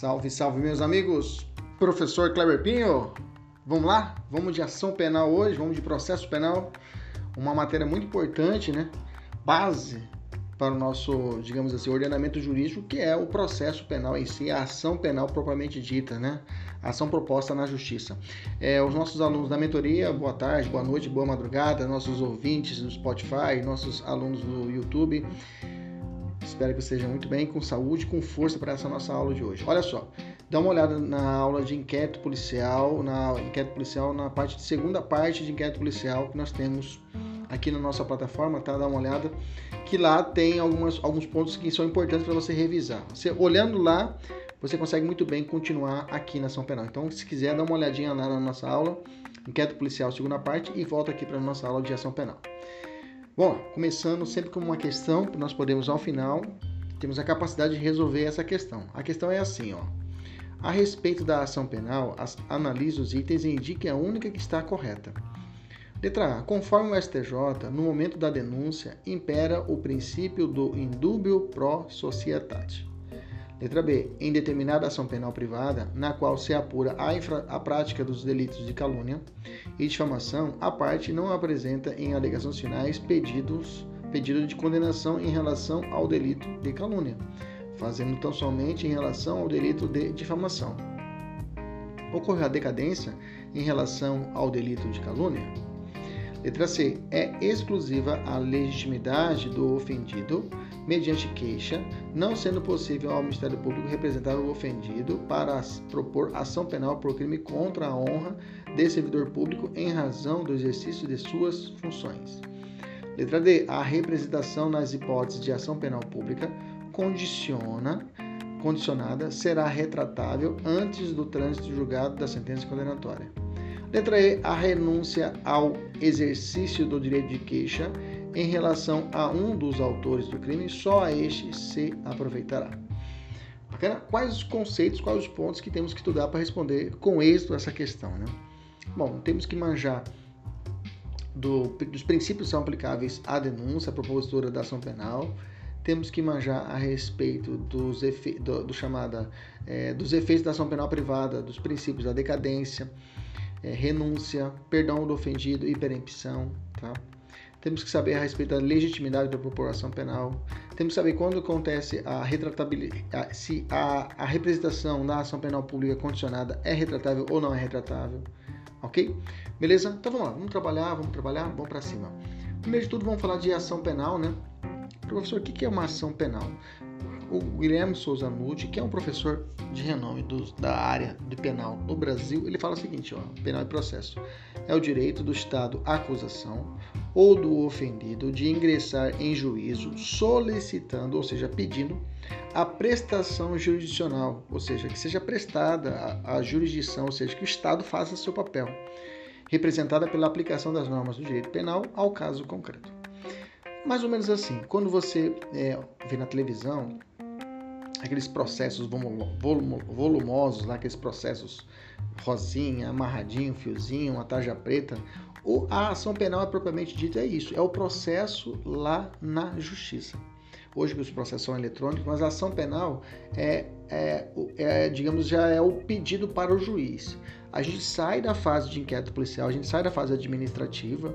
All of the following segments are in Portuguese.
Salve, salve, meus amigos! Professor Kleber Pinho, vamos lá? Vamos de ação penal hoje, vamos de processo penal, uma matéria muito importante, né? Base para o nosso, digamos assim, ordenamento jurídico, que é o processo penal em si, a ação penal propriamente dita, né? Ação proposta na justiça. É, os nossos alunos da mentoria, boa tarde, boa noite, boa madrugada, nossos ouvintes do Spotify, nossos alunos do YouTube. Espero que estejam muito bem, com saúde, com força para essa nossa aula de hoje. Olha só, dá uma olhada na aula de inquérito policial, na inquérito policial, na parte de segunda parte de inquérito policial que nós temos aqui na nossa plataforma, tá? Dá uma olhada, que lá tem algumas, alguns pontos que são importantes para você revisar. Você olhando lá, você consegue muito bem continuar aqui na ação penal. Então, se quiser, dá uma olhadinha lá na nossa aula, inquérito policial, segunda parte, e volta aqui para a nossa aula de ação penal. Bom, começando sempre com uma questão que nós podemos ao final temos a capacidade de resolver essa questão. A questão é assim, ó. A respeito da ação penal, analise os itens e indique a única que está correta. Letra A. Conforme o STJ, no momento da denúncia, impera o princípio do indúbio pro societate. Letra B. Em determinada ação penal privada, na qual se apura a, infra, a prática dos delitos de calúnia e difamação, a parte não apresenta em alegações finais pedidos, pedido de condenação em relação ao delito de calúnia, fazendo tão somente em relação ao delito de difamação. Ocorreu a decadência em relação ao delito de calúnia? Letra C. É exclusiva a legitimidade do ofendido mediante queixa, não sendo possível ao Ministério Público representar o ofendido para propor ação penal por crime contra a honra de servidor público em razão do exercício de suas funções. Letra D. A representação nas hipóteses de ação penal pública condiciona condicionada será retratável antes do trânsito julgado da sentença condenatória. Letra E. A renúncia ao exercício do direito de queixa em relação a um dos autores do crime, só a este se aproveitará. Bacana? Quais os conceitos, quais os pontos que temos que estudar para responder com êxito essa questão, né? Bom, temos que manjar do, dos princípios que são aplicáveis à denúncia, à propositura da ação penal, temos que manjar a respeito dos, efe, do, do chamada, é, dos efeitos da ação penal privada, dos princípios da decadência, é, renúncia, perdão do ofendido e perempção. Tá? Temos que saber a respeito da legitimidade da população penal. Temos que saber quando acontece a retratabilidade, se a, a representação na ação penal pública condicionada é retratável ou não é retratável. Ok? Beleza? Então vamos lá, vamos trabalhar, vamos trabalhar, vamos para cima. Primeiro de tudo, vamos falar de ação penal, né? Professor, o que é uma ação penal? O Guilherme Souza Nude, que é um professor de renome do, da área de penal no Brasil, ele fala o seguinte: ó, penal e processo é o direito do Estado à acusação ou do ofendido de ingressar em juízo solicitando, ou seja, pedindo a prestação jurisdicional, ou seja, que seja prestada a, a jurisdição, ou seja, que o Estado faça seu papel, representada pela aplicação das normas do direito penal ao caso concreto. Mais ou menos assim, quando você é, vê na televisão aqueles processos volumosos, lá, aqueles processos rosinha, amarradinho, fiozinho, uma tarja preta. Ou a ação penal é propriamente dita é isso, é o processo lá na justiça. Hoje que os processos são eletrônicos, mas a ação penal é, é, é, digamos, já é o pedido para o juiz. A gente sai da fase de inquérito policial, a gente sai da fase administrativa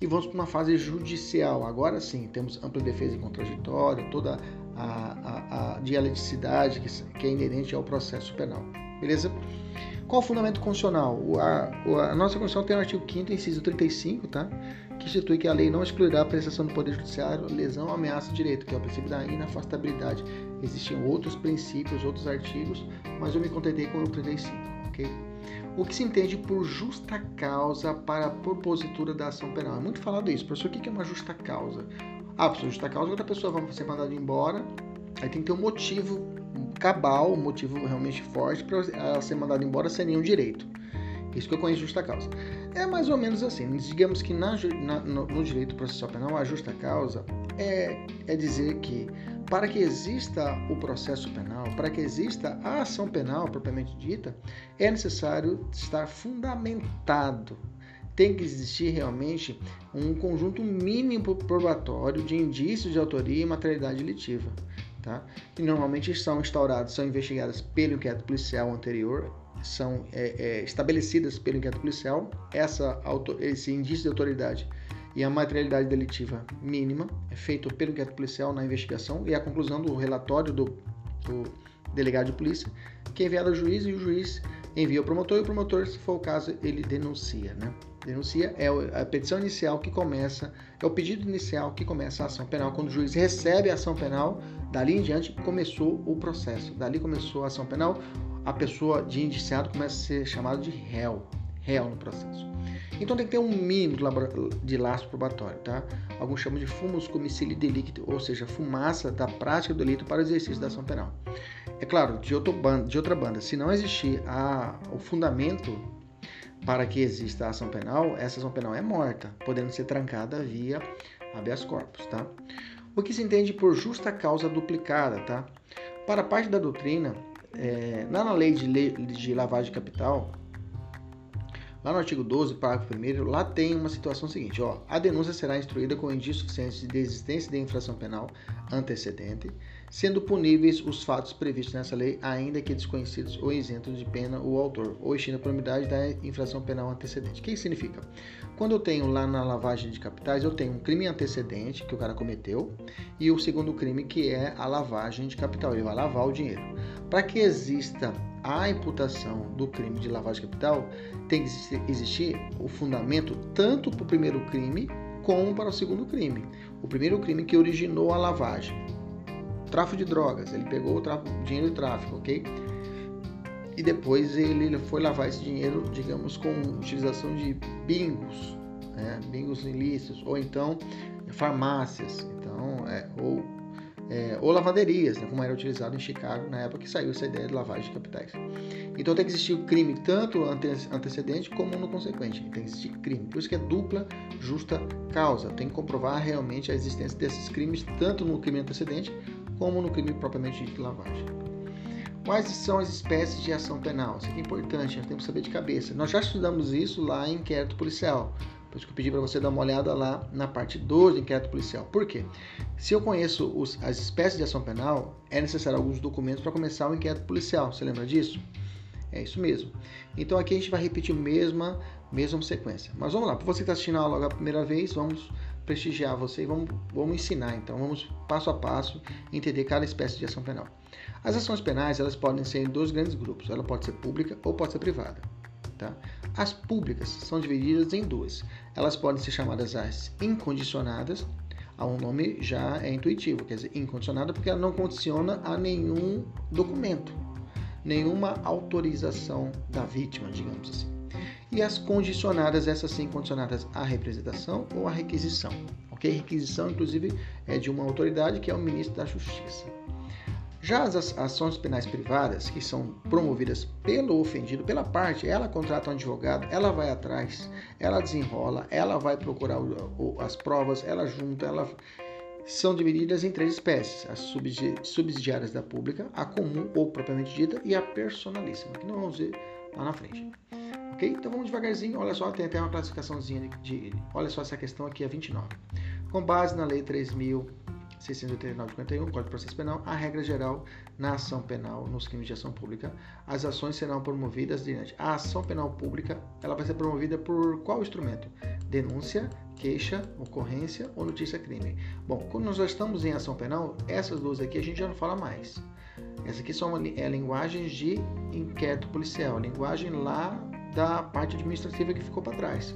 e vamos para uma fase judicial. Agora sim, temos ampla defesa e contraditório, toda a, a, a dialeticidade que, que é inerente ao processo penal. Beleza? Qual o fundamento constitucional? A, a, nossa Constituição tem o artigo 5 inciso 35, tá? que institui que a lei não excluirá a prestação do Poder Judiciário lesão ou ameaça de direito, que é o princípio da inafastabilidade. Existem outros princípios, outros artigos, mas eu me contentei com o 35, ok? O que se entende por justa causa para a propositura da ação penal? É muito falado isso. Professor, o que é uma justa causa? Ah, por justa causa, outra pessoa vai ser mandada embora, aí tem que ter um motivo cabal, um motivo realmente forte para ela ser mandada embora sem nenhum direito. Isso que eu conheço justa causa. É mais ou menos assim. Digamos que na, na, no, no, direito processual penal, a justa causa é, é dizer que para que exista o processo penal, para que exista a ação penal propriamente dita, é necessário estar fundamentado tem que existir realmente um conjunto mínimo probatório de indícios de autoria e materialidade litiva. tá? Que normalmente são instauradas, são investigadas pelo inquérito policial anterior, são é, é, estabelecidas pelo inquérito policial, essa, esse indício de autoridade e a materialidade delitiva mínima é feito pelo inquérito policial na investigação e a conclusão do relatório do, do delegado de polícia, que é enviado ao juiz e o juiz envia ao promotor e o promotor, se for o caso, ele denuncia, né? Denuncia é a petição inicial que começa, é o pedido inicial que começa a ação penal. Quando o juiz recebe a ação penal, dali em diante começou o processo. Dali começou a ação penal, a pessoa de indiciado começa a ser chamada de réu, réu no processo. Então tem que ter um mínimo de laço probatório, tá? Alguns chamam de fumus comicili delicti, ou seja, fumaça da prática do delito para o exercício da ação penal. É claro, de, outro banda, de outra banda, se não existir a, o fundamento para que exista a ação penal, essa ação penal é morta, podendo ser trancada via habeas corpus, tá? O que se entende por justa causa duplicada, tá? Para parte da doutrina, é, na lei de, de lavagem de capital, lá no artigo 12, parágrafo 1 lá tem uma situação seguinte, ó, a denúncia será instruída com indícios suficientes de existência de infração penal antecedente, sendo puníveis os fatos previstos nessa lei, ainda que desconhecidos ou isentos de pena o autor, ou extinta a penalidade da infração penal antecedente. O que isso significa? Quando eu tenho lá na lavagem de capitais, eu tenho um crime antecedente que o cara cometeu e o segundo crime que é a lavagem de capital, ele vai lavar o dinheiro. Para que exista a imputação do crime de lavagem de capital, tem que existir o fundamento tanto para o primeiro crime como para o segundo crime. O primeiro crime que originou a lavagem, tráfico de drogas. Ele pegou o tráfico, dinheiro de tráfico, ok? E depois ele foi lavar esse dinheiro, digamos, com utilização de bingos, né? bingos ilícitos, ou então farmácias, então, é, ou, é, ou lavanderias, né? como era utilizado em Chicago na época que saiu essa ideia de lavagem de capitais. Então tem que existir o crime tanto antecedente como no consequente. Tem que existir crime. Por isso que é dupla justa causa. Tem que comprovar realmente a existência desses crimes, tanto no crime antecedente como no crime propriamente de lavagem. Quais são as espécies de ação penal? Isso aqui é importante, nós temos que saber de cabeça. Nós já estudamos isso lá em inquérito policial. Por isso que eu pedi para você dar uma olhada lá na parte 2 do inquérito policial. Por quê? Se eu conheço os, as espécies de ação penal, é necessário alguns documentos para começar o inquérito policial. Você lembra disso? É isso mesmo. Então aqui a gente vai repetir a mesma, mesma sequência. Mas vamos lá, para você que está assistindo a aula a primeira vez, vamos prestigiar você e vamos, vamos ensinar. Então, vamos passo a passo entender cada espécie de ação penal. As ações penais elas podem ser em dois grandes grupos. Ela pode ser pública ou pode ser privada. Tá? As públicas são divididas em duas. Elas podem ser chamadas as incondicionadas. Há um nome já é intuitivo, quer dizer, incondicionada porque ela não condiciona a nenhum documento, nenhuma autorização da vítima, digamos assim e as condicionadas, essas sim condicionadas à representação ou à requisição. Ok? Requisição, inclusive, é de uma autoridade que é o ministro da Justiça. Já as ações penais privadas, que são promovidas pelo ofendido, pela parte, ela contrata um advogado, ela vai atrás, ela desenrola, ela vai procurar as provas, ela junta, ela são divididas em três espécies: as subsidiárias da pública, a comum ou propriamente dita e a personalíssima, que nós vamos ver lá na frente. Ok? Então vamos devagarzinho. Olha só, tem até uma classificaçãozinha de, olha só essa questão aqui é 29. Com base na lei 3689/51, Código de Processo Penal, a regra geral na ação penal nos crimes de ação pública, as ações serão promovidas diante. A ação penal pública, ela vai ser promovida por qual instrumento? Denúncia, queixa, ocorrência ou notícia crime. Bom, quando nós já estamos em ação penal, essas duas aqui a gente já não fala mais. Essa aqui são é, linguagens de inquérito policial, linguagem lá da parte administrativa que ficou para trás.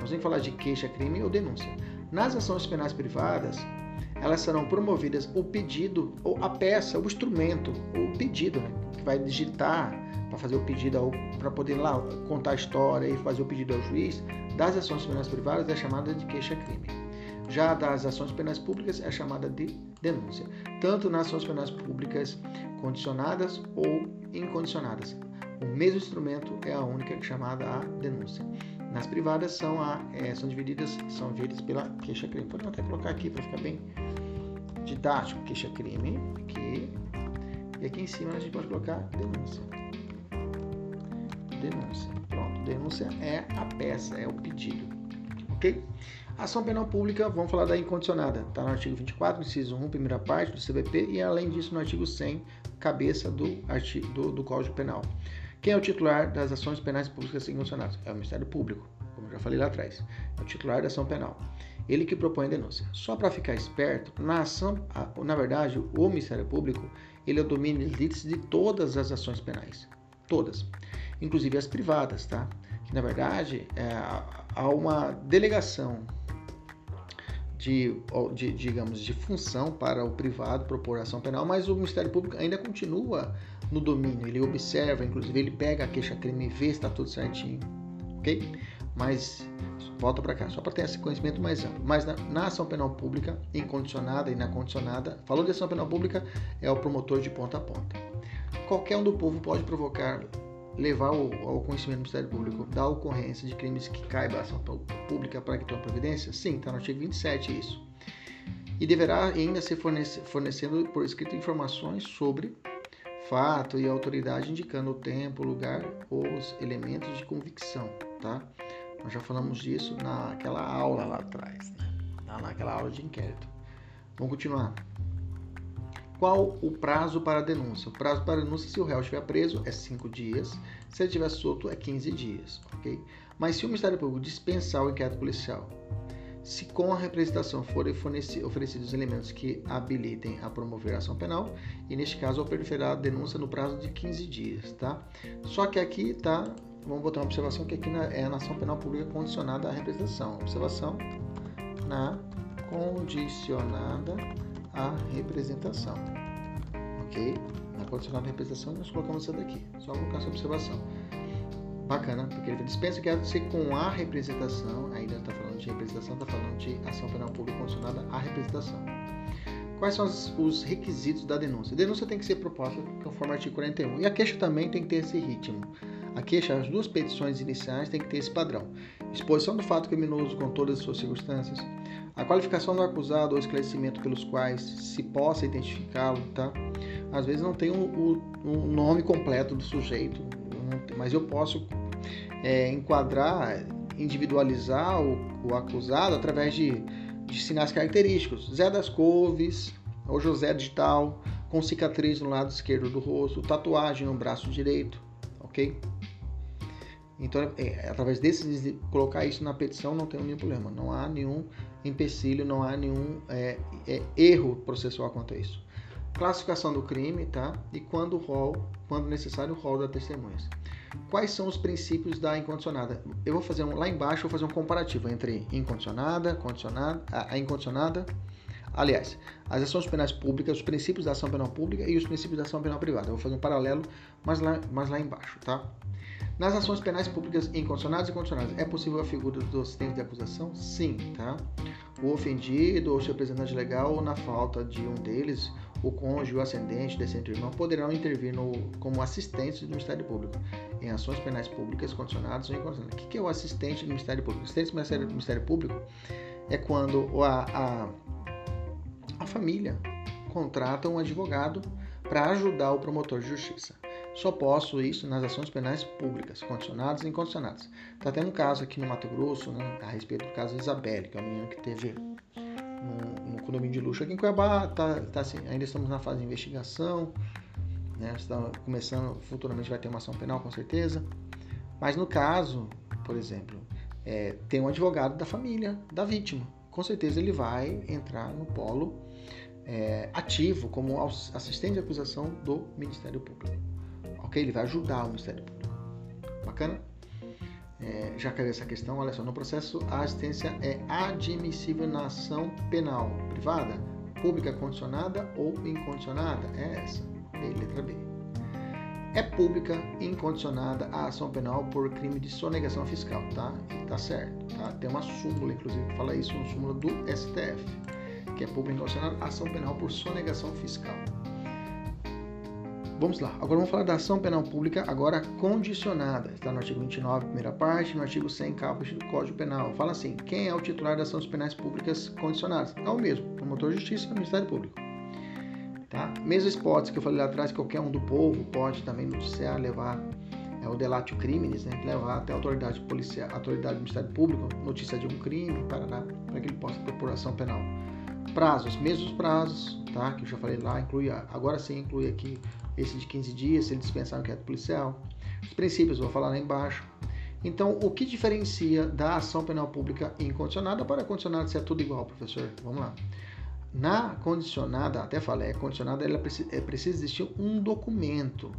Nós vamos falar de queixa-crime ou denúncia. Nas ações penais privadas, elas serão promovidas o pedido, ou a peça, o instrumento, o pedido, né, que vai digitar para fazer o pedido, para poder lá contar a história e fazer o pedido ao juiz, das ações penais privadas é chamada de queixa-crime. Já das ações penais públicas é chamada de denúncia, tanto nas ações penais públicas condicionadas ou incondicionadas. O mesmo instrumento é a única chamada a denúncia. Nas privadas são, a, é, são divididas são divididas pela queixa-crime. Podemos até colocar aqui para ficar bem didático, queixa-crime, aqui. E aqui em cima a gente pode colocar denúncia. Denúncia. Pronto, denúncia é a peça, é o pedido. Ok? Ação penal pública, vamos falar da incondicionada. Está no artigo 24, inciso 1, primeira parte do CBP, e além disso no artigo 100, cabeça do, artigo, do, do Código Penal. Quem é o titular das ações penais públicas incondicionadas? É o Ministério Público, como já falei lá atrás. É o titular da ação penal. Ele que propõe a denúncia. Só para ficar esperto, na ação, na verdade, o Ministério Público, ele é o domínio de todas as ações penais. Todas. Inclusive as privadas, tá? Que na verdade é, há uma delegação de, de, digamos, de função para o privado propor ação penal, mas o Ministério Público ainda continua no domínio. Ele observa, inclusive ele pega a queixa-crime e vê se está tudo certinho, ok? Mas volta para cá, só para ter esse conhecimento mais amplo. Mas na, na, ação penal pública, incondicionada e na condicionada, falou de ação penal pública, é o promotor de ponta a ponta. Qualquer um do povo pode provocar, levar ao, ao conhecimento do Ministério Público da ocorrência de crimes que caiba a ação pública para que tome providência? Sim, está no artigo 27 isso. E deverá ainda ser fornece, fornecendo por escrito informações sobre fato e autoridade indicando o tempo, o lugar, os elementos de convicção, tá? Nós já falamos disso naquela aula lá atrás, né? naquela aula de inquérito. Vamos continuar. Qual o prazo para a denúncia? O prazo para a denúncia, se o réu estiver preso, é 5 dias. Se ele estiver solto, é 15 dias, ok? Mas se o Ministério Público dispensar o inquérito policial, se com a representação forem oferecidos elementos que habilitem a promover a ação penal, e neste caso oferecerá a denúncia no prazo de 15 dias, tá? Só que aqui está vamos botar uma observação que aqui é a nação penal pública condicionada à representação. Observação na condicionada à representação. Ok? Na condicionada à representação, nós colocamos isso daqui. Só colocar essa observação. Bacana, porque ele dispensa que ser com a representação, ainda está falando de representação, está falando de ação penal pública condicionada à representação. Quais são os requisitos da denúncia? A denúncia tem que ser proposta conforme o artigo 41. E a queixa também tem que ter esse ritmo. A queixa, as duas petições iniciais têm que ter esse padrão: exposição do fato criminoso com todas as suas circunstâncias, a qualificação do acusado ou esclarecimento pelos quais se possa identificá-lo, tá? Às vezes não tem o, o, o nome completo do sujeito, mas eu posso é, enquadrar, individualizar o, o, acusado através de, de sinais característicos. Zé das Couves, ou José Digital, com cicatriz no lado esquerdo do rosto, tatuagem no braço direito, ok? Então, é, através desses, colocar isso na petição não tem nenhum problema. Não há nenhum empecilho, não há nenhum é, é, erro processual quanto a isso. Classificação do crime, tá? E quando rol, quando necessário, o rol da testemunhas. Quais são os princípios da incondicionada? Eu vou fazer um, lá embaixo, vou fazer um comparativo entre incondicionada, condicionada, a, incondicionada, aliás, as ações penais públicas, os princípios da ação penal pública e os princípios da ação penal privada. Eu vou fazer um paralelo, mas lá, mas lá embaixo, tá? Nas ações penais públicas incondicionadas e condicionadas, é possível a figura do assistente de acusação? Sim, tá? O ofendido ou seu representante legal, ou na falta de um deles, o cônjuge, o ascendente, descendente irmão, poderão intervir no, como assistentes do Ministério Público em ações penais públicas condicionadas ou incondicionadas. O que é o assistente do Ministério Público? O assistente do Ministério Público é quando a, a, a família contrata um advogado para ajudar o promotor de justiça. Só posso isso nas ações penais públicas, condicionadas e incondicionadas. Está tendo um caso aqui no Mato Grosso, né, a respeito do caso Isabelle, que é uma menina que teve no, no condomínio de luxo aqui em Cuiabá. Tá, tá assim, ainda estamos na fase de investigação, né, está começando, futuramente vai ter uma ação penal com certeza. Mas no caso, por exemplo, é, tem um advogado da família da vítima. Com certeza ele vai entrar no polo é, ativo como assistente de acusação do Ministério Público ok? Ele vai ajudar o Ministério Público. Bacana? É, já caiu essa questão, olha só, no processo a assistência é admissível na ação penal privada, pública condicionada ou incondicionada? É essa, Letra B. É pública incondicionada a ação penal por crime de sonegação fiscal, tá? E tá certo, tá? Tem uma súmula, inclusive, que fala isso, uma súmula do STF, que é pública incondicionada a ação penal por sonegação fiscal. Vamos lá, agora vamos falar da ação penal pública, agora condicionada. Está no artigo 29, primeira parte, no artigo 100, caput do Código Penal. Fala assim: quem é o titular das ações penais públicas condicionadas? É o mesmo, promotor de justiça e Ministério Público. Tá? Mesma hipótese que eu falei lá atrás, qualquer um do povo pode também noticiar, levar é o delatio criminis, né, que leva até a autoridade policial, autoridade do Ministério Público, notícia de um crime, para que ele possa propor ação penal. Prazos, mesmos prazos, tá? Que eu já falei lá, inclui, agora sim inclui aqui esse de 15 dias, se ele dispensar o inquérito policial. Os princípios, vou falar lá embaixo. Então, o que diferencia da ação penal pública incondicionada para condicionada se é tudo igual, professor? Vamos lá. Na condicionada, até falei, é condicionada, ela é, precisa existir um documento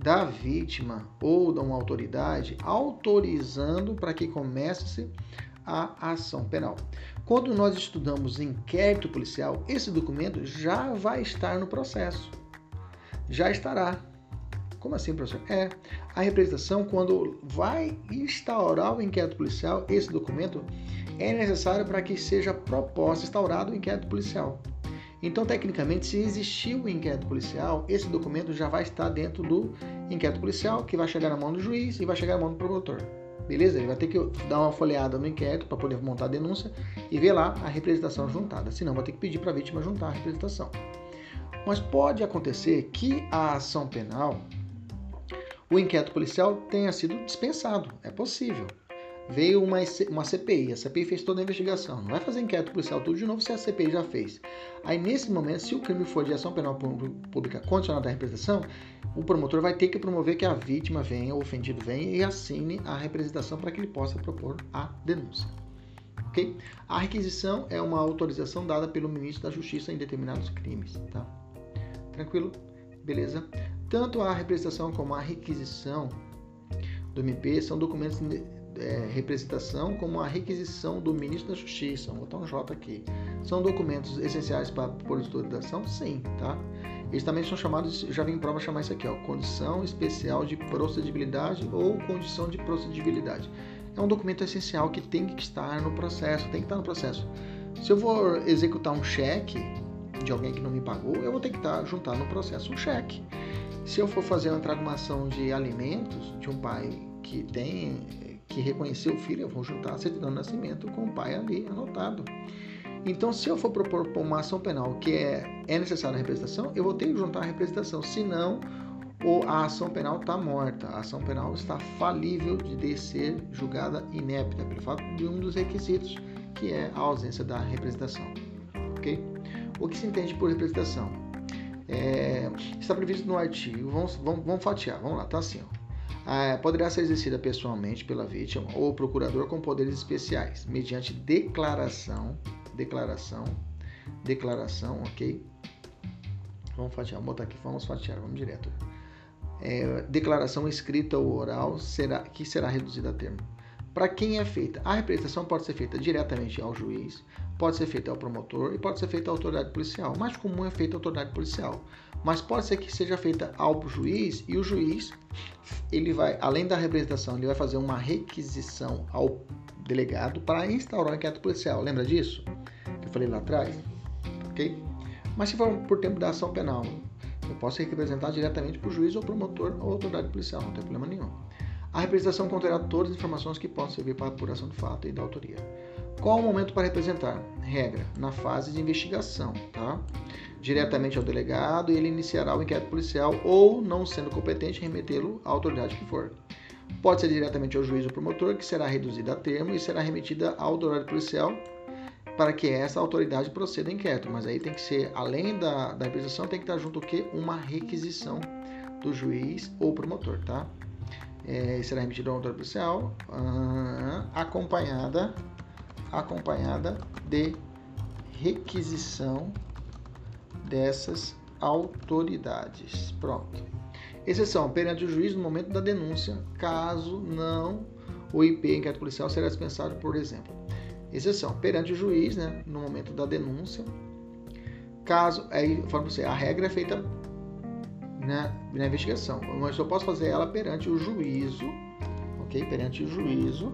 da vítima ou de uma autoridade autorizando para que comece a ação penal. Quando nós estudamos inquérito policial, esse documento já vai estar no processo. Já estará. Como assim, professor? É, a representação, quando vai instaurar o inquérito policial, esse documento é necessário para que seja proposta, instaurado o inquérito policial. Então, tecnicamente, se existir o inquérito policial, esse documento já vai estar dentro do inquérito policial, que vai chegar na mão do juiz e vai chegar na mão do promotor. Beleza? Ele vai ter que dar uma folheada no inquérito para poder montar a denúncia e ver lá a representação juntada. Senão, vai ter que pedir para a vítima juntar a representação. Mas pode acontecer que a ação penal, o inquérito policial tenha sido dispensado. É possível veio uma, uma CPI, a CPI fez toda a investigação. Não vai fazer inquérito policial tudo de novo se a CPI já fez. Aí, nesse momento, se o crime for de ação penal pública condicionada à representação, o promotor vai ter que promover que a vítima venha, o ofendido venha e assine a representação para que ele possa propor a denúncia. Ok? A requisição é uma autorização dada pelo ministro da Justiça em determinados crimes. Tá? Tranquilo? Beleza? Tanto a representação como a requisição do MP são documentos é, representação como a requisição do ministro da Justiça, vou botar um J aqui. São documentos essenciais para a postura da ação? Sim, tá? Eles também são chamados, já vem em prova chamar isso aqui, ó, condição especial de procedibilidade ou condição de procedibilidade. É um documento essencial que tem que estar no processo, tem que estar no processo. Se eu for executar um cheque de alguém que não me pagou, eu vou ter que estar juntar no processo um cheque. Se eu for fazer uma tradução de alimentos de um pai que tem que reconheceu o filho, eu vou juntar a certidão de nascimento com o pai ali anotado. Então, se eu for propor uma ação penal que é, é necessária a representação, eu vou ter que juntar a representação, senão ou a ação penal está morta, a ação penal está falível de ser julgada inépita pelo fato de um dos requisitos, que é a ausência da representação. Ok? O que se entende por representação? É, está previsto no artigo, vamos, vamos, vamos fatiar, vamos lá, tá assim, ó ah, poderá ser exercida pessoalmente pela vítima ou procurador com poderes especiais, mediante declaração, declaração, declaração, ok? Vamos fatiar, vamos botar aqui, vamos fatiar, vamos direto. É, declaração escrita ou oral será, que será reduzida a termo. Para quem é feita? A representação pode ser feita diretamente ao juiz, pode ser feita ao promotor e pode ser feita à autoridade policial. Mais comum é feita à autoridade policial, mas pode ser que seja feita ao juiz e o juiz, ele vai, além da representação, ele vai fazer uma requisição ao delegado para instaurar o inquérito policial. Lembra disso? Que eu falei lá atrás? Ok? Mas se for por tempo da ação penal, eu posso representar diretamente para o juiz ou promotor ou autoridade policial, não tem problema nenhum. A representação conterá todas as informações que possam servir para a apuração do fato e da autoria. Qual o momento para representar? Regra, na fase de investigação, tá? Diretamente ao delegado ele iniciará o inquérito policial ou, não sendo competente, remetê-lo à autoridade que for. Pode ser diretamente ao juiz ou promotor, que será reduzida a termo e será remetida à autoridade policial para que essa autoridade proceda ao inquérito. Mas aí tem que ser, além da, da representação, tem que estar junto o quê? Uma requisição do juiz ou promotor, tá? É, será remetida a uma autoridade policial uh, acompanhada acompanhada de requisição dessas autoridades. Pronto. Exceção, perante o juiz no momento da denúncia, caso não o IP inquérito policial será dispensado, por exemplo. Exceção, perante o juiz, né, no momento da denúncia, caso, aí, você, a regra é feita na, na investigação. Mas eu posso fazer ela perante o juízo, ok? Perante o juízo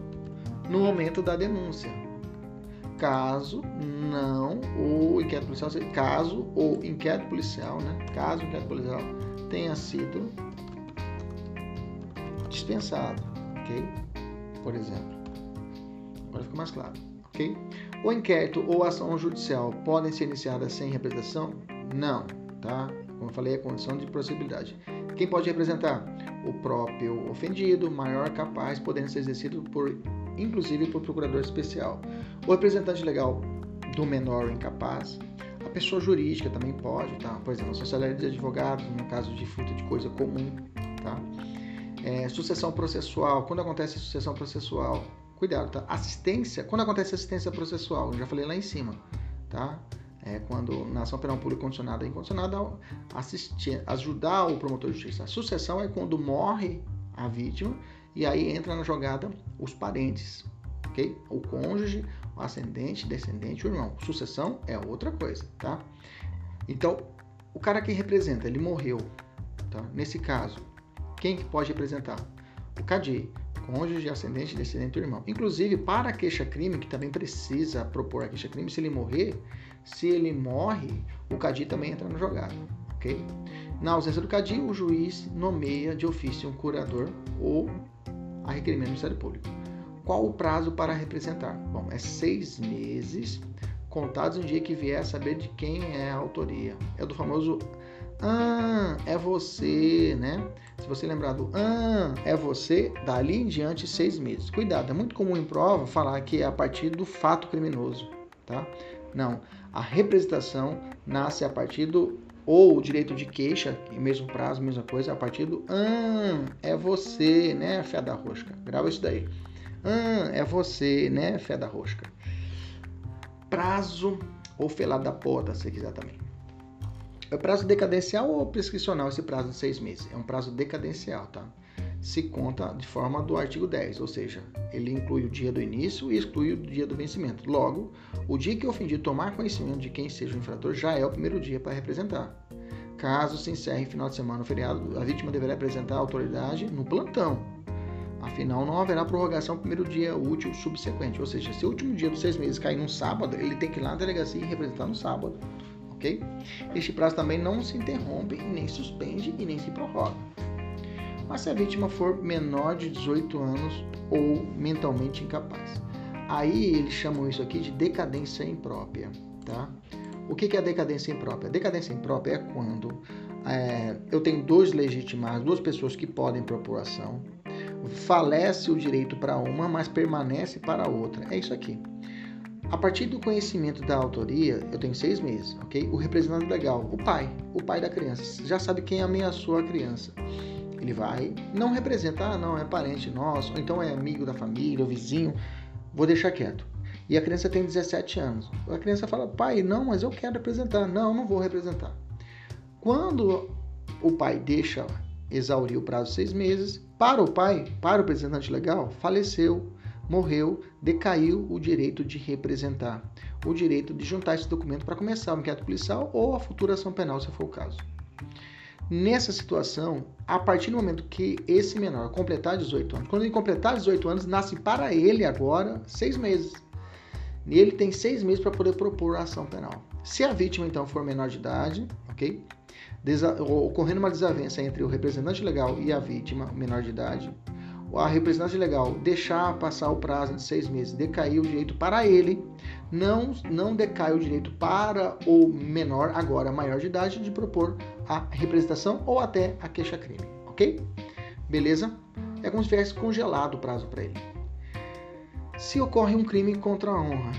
no momento da denúncia. Caso não o inquérito policial, caso o inquérito policial, né? Caso o inquérito policial tenha sido dispensado, ok? Por exemplo. Agora fica mais claro, ok? O inquérito ou ação judicial podem ser iniciadas sem representação? Não, tá? Como eu falei, a condição de procedibilidade. Quem pode representar? O próprio ofendido, maior capaz, podendo ser exercido por, inclusive por procurador especial. O representante legal do menor incapaz. A pessoa jurídica também pode, tá? Por exemplo, a sociedade de advogados, no caso de fruto de coisa comum, tá? É, sucessão processual. Quando acontece sucessão processual, cuidado, tá? Assistência, quando acontece assistência processual, eu já falei lá em cima, tá? É quando na ação penal pública condicionada e incondicionada, assistir, ajudar o promotor de justiça. A sucessão é quando morre a vítima e aí entra na jogada os parentes, ok? O cônjuge, o ascendente, descendente, o irmão. Sucessão é outra coisa, tá? Então, o cara que representa, ele morreu, tá? Nesse caso, quem que pode representar? O CADI, cônjuge, ascendente, descendente irmão. Inclusive, para a queixa-crime, que também precisa propor a queixa-crime, se ele morrer, se ele morre, o CADI também entra no jogado, ok? Na ausência do CADI, o juiz nomeia de ofício um curador ou a requerimento do Ministério Público. Qual o prazo para representar? Bom, é seis meses, contados no dia que vier a saber de quem é a autoria. É do famoso ah, é você, né? Se você lembrar do ah, é você, dali em diante seis meses. Cuidado, é muito comum em prova falar que é a partir do fato criminoso, tá? Não, a representação nasce a partir do ou o direito de queixa, mesmo prazo, mesma coisa, a partir do ah, é você, né, fé da rosca. Grava isso daí. Ah, é você, né, fé da rosca. Prazo ou felado da porta, se quiser também. É prazo decadencial ou prescricional esse prazo de seis meses? É um prazo decadencial, tá? Se conta de forma do artigo 10, ou seja, ele inclui o dia do início e exclui o dia do vencimento. Logo, o dia que o ofendido tomar conhecimento de quem seja o infrator já é o primeiro dia para representar. Caso se encerre final de semana ou feriado, a vítima deverá apresentar a autoridade no plantão. Afinal, não haverá prorrogação no primeiro dia útil subsequente. Ou seja, se o último dia dos seis meses cair num sábado, ele tem que ir lá na delegacia e representar no sábado ok? Este prazo também não se interrompe, nem suspende e nem se prorroga. Mas se a vítima for menor de 18 anos ou mentalmente incapaz. Aí eles chamam isso aqui de decadência imprópria, tá? O que é a decadência imprópria? A decadência imprópria é quando é, eu tenho dois legitimados, duas pessoas que podem propor ação, falece o direito para uma, mas permanece para a outra. É isso aqui. A partir do conhecimento da autoria, eu tenho seis meses, ok? O representante legal, o pai, o pai da criança, já sabe quem ameaçou a criança. Ele vai, não representa, ah, não, é parente nosso, ou então é amigo da família, ou vizinho, vou deixar quieto. E a criança tem 17 anos. A criança fala, pai, não, mas eu quero representar. Não, não vou representar. Quando o pai deixa exaurir o prazo de seis meses, para o pai, para o representante legal, faleceu morreu, decaiu o direito de representar, o direito de juntar esse documento para começar o inquérito policial ou a futura ação penal, se for o caso. Nessa situação, a partir do momento que esse menor completar 18 anos, quando ele completar 18 anos, nasce para ele agora seis meses. E ele tem seis meses para poder propor a ação penal. Se a vítima então for menor de idade, ok? Desa ocorrendo uma desavença entre o representante legal e a vítima menor de idade, a representante legal deixar passar o prazo de seis meses, decair o direito para ele, não, não decai o direito para o menor, agora maior de idade, de propor a representação ou até a queixa-crime, ok? Beleza? É como se tivesse congelado o prazo para ele. Se ocorre um crime contra a honra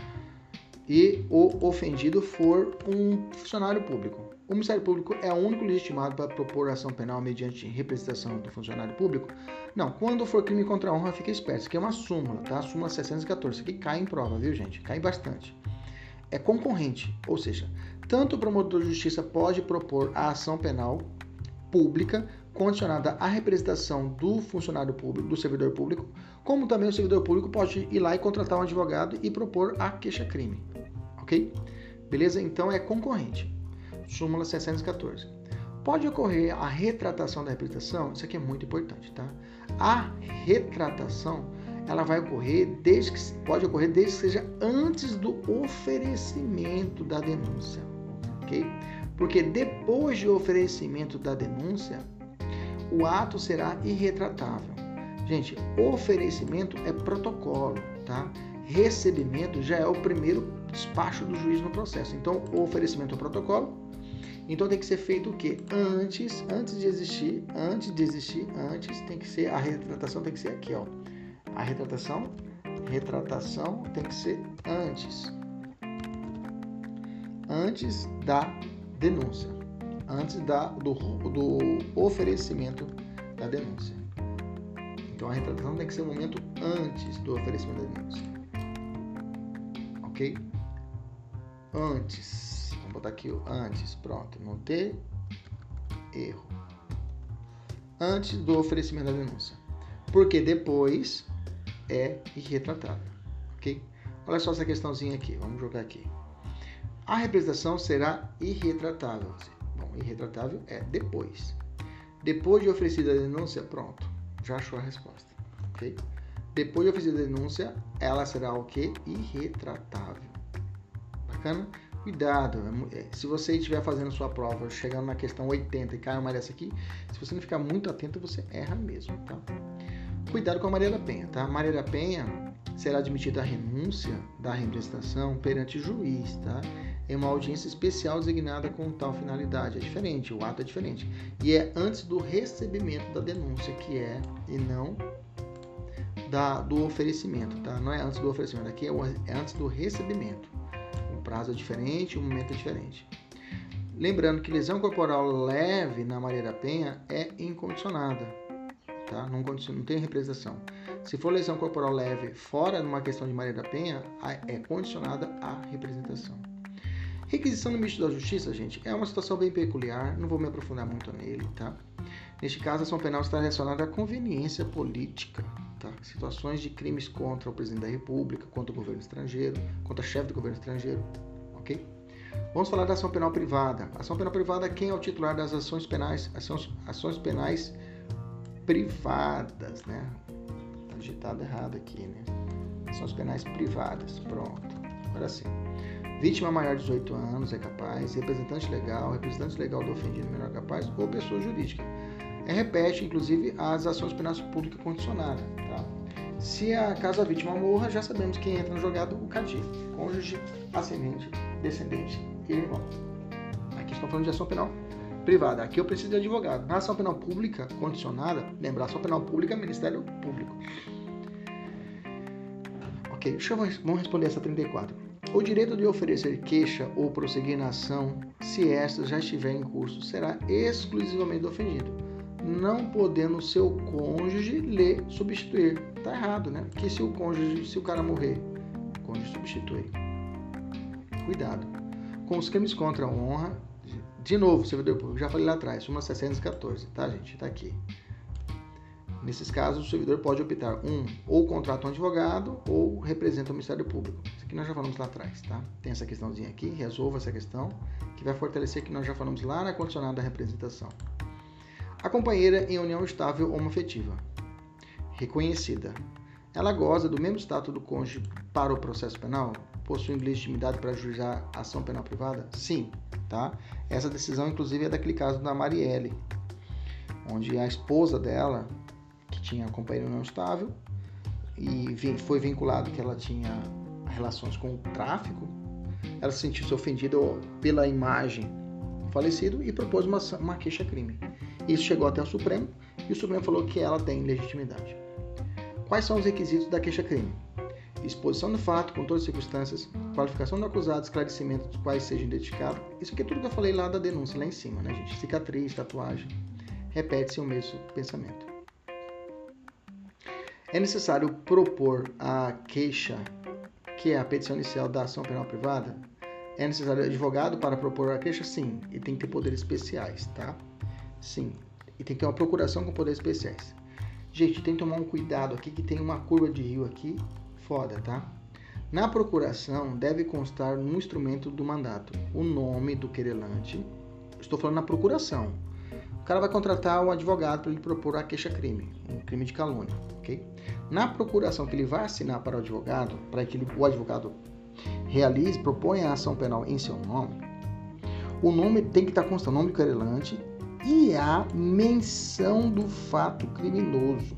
e o ofendido for um funcionário público, o Ministério Público é o único legitimado para propor ação penal mediante representação do funcionário público? Não, quando for crime contra a honra, fica esperto. Isso aqui é uma súmula, tá? Súmula 614. Isso aqui cai em prova, viu, gente? Cai bastante. É concorrente, ou seja, tanto o promotor de justiça pode propor a ação penal pública condicionada à representação do funcionário público, do servidor público, como também o servidor público pode ir lá e contratar um advogado e propor a queixa-crime. Ok? Beleza? Então é concorrente súmula 614. Pode ocorrer a retratação da representação? Isso aqui é muito importante, tá? A retratação, ela vai ocorrer desde que pode ocorrer desde que seja antes do oferecimento da denúncia, OK? Porque depois de oferecimento da denúncia, o ato será irretratável. Gente, oferecimento é protocolo, tá? Recebimento já é o primeiro despacho do juiz no processo. Então, o oferecimento é protocolo, Então tem que ser feito o quê? Antes, antes de existir, antes de existir, antes tem que ser a retratação tem que ser aqui, ó. A retratação, retratação tem que ser antes. Antes da denúncia, antes da do, do oferecimento da denúncia. Então a retratação tem que ser o momento antes do oferecimento da denúncia. OK? Antes Vou botar aqui o antes, pronto, não ter erro. Antes do oferecimento da denúncia. Porque depois é irretratável, ok? Olha só essa questãozinha aqui, vamos jogar aqui. A representação será irretratável. Bom, irretratável é depois. Depois de oferecida a denúncia, pronto, já achou a resposta, ok? Depois de oferecida a denúncia, ela será o que? Irretratável. Bacana? Cuidado, é é, se você estiver fazendo sua prova, chegando na questão 80 e cai uma dessa aqui, se você não ficar muito atento, você erra mesmo, tá? Cuidado com a Maria da Penha, tá? Maria da Penha será admitida a renúncia da representação perante o juiz, tá? Em uma audiência especial designada com tal finalidade. É diferente, o ato é diferente. E é antes do recebimento da denúncia, que é, e não da, do oferecimento, tá? Não é antes do oferecimento, aqui é, é antes do recebimento prazo é diferente, o momento é diferente. Lembrando que lesão corporal leve na Maria da Penha é incondicionada, tá? Não, não tem representação. Se for lesão corporal leve fora numa questão de Maria da Penha, é condicionada à representação. Requisição do ministro da Justiça, gente, é uma situação bem peculiar, não vou me aprofundar muito nele, tá? Neste caso, a ação penal está relacionada à conveniência política, tá? Situações de crimes contra o presidente da República, contra o governo estrangeiro, contra o chefe do governo estrangeiro, ok? Vamos falar da ação penal privada. A ação penal privada, quem é o titular das ações penais? Ações, ações penais privadas, né? Tá digitado errado aqui, né? Ações penais privadas, pronto. Agora sim. Vítima maior de 18 anos é capaz, representante legal, representante legal do ofendido menor capaz ou pessoa jurídica repete, inclusive, as ações penais públicas condicionadas. Tá? Se a caso a vítima morra, já sabemos quem entra no jogado, o CADI, cônjuge, ascendente, descendente e irmão. Aqui estamos falando de ação penal privada. Aqui eu preciso de advogado. Na ação penal pública condicionada, lembrar, ação penal pública, Ministério Público. Ok, deixa eu, vamos responder essa 34. O direito de oferecer queixa ou prosseguir na ação, se esta já estiver em curso, será exclusivamente do ofendido não podendo seu cônjuge lhe substituir. Tá errado, né? Porque se o cônjuge, se o cara morrer, o cônjuge substitui. Cuidado. Com os crimes contra a honra, de novo, servidor público, já falei lá atrás, uma 614, tá, gente? Tá aqui. Nesses casos, o servidor pode optar um, ou contrata um advogado, ou representa o Ministério Público. Isso aqui nós já falamos lá atrás, tá? Tem essa questãozinha aqui, resolva essa questão, que vai fortalecer que nós já falamos lá na condicionada da representação. A companheira em união estável homoafetiva. Reconhecida. Ela goza do mesmo status do cônjuge para o processo penal? Possui legitimidade para juizar ação penal privada? Sim, tá? Essa decisão, inclusive, é daquele caso da Marielle, onde a esposa dela, que tinha em união estável, e foi vinculado que ela tinha relações com o tráfico, ela se sentiu -se ofendida pela imagem do falecido e propôs uma, uma queixa-crime. Isso chegou até o Supremo e o Supremo falou que ela tem legitimidade. Quais são os requisitos da queixa-crime? Exposição do fato com todas as circunstâncias, qualificação do acusado, esclarecimento dos quais seja identificado. Isso aqui é tudo que eu falei lá da denúncia, lá em cima, né, gente? Cicatriz, tatuagem. Repete-se o mesmo pensamento. É necessário propor a queixa, que é a petição inicial da ação penal privada? É necessário advogado para propor a queixa? Sim, e tem que ter poderes especiais, tá? Sim. E tem que ter uma procuração com poderes especiais. Gente, tem que tomar um cuidado aqui que tem uma curva de rio aqui, foda, tá? Na procuração deve constar no instrumento do mandato o nome do querelante. Estou falando na procuração. O cara vai contratar um advogado para ele propor a queixa-crime, um crime de calúnia, ok? Na procuração que ele vai assinar para o advogado, para que ele, o advogado realize, proponha a ação penal em seu nome, o nome tem que estar constando o nome do querelante e a menção do fato criminoso,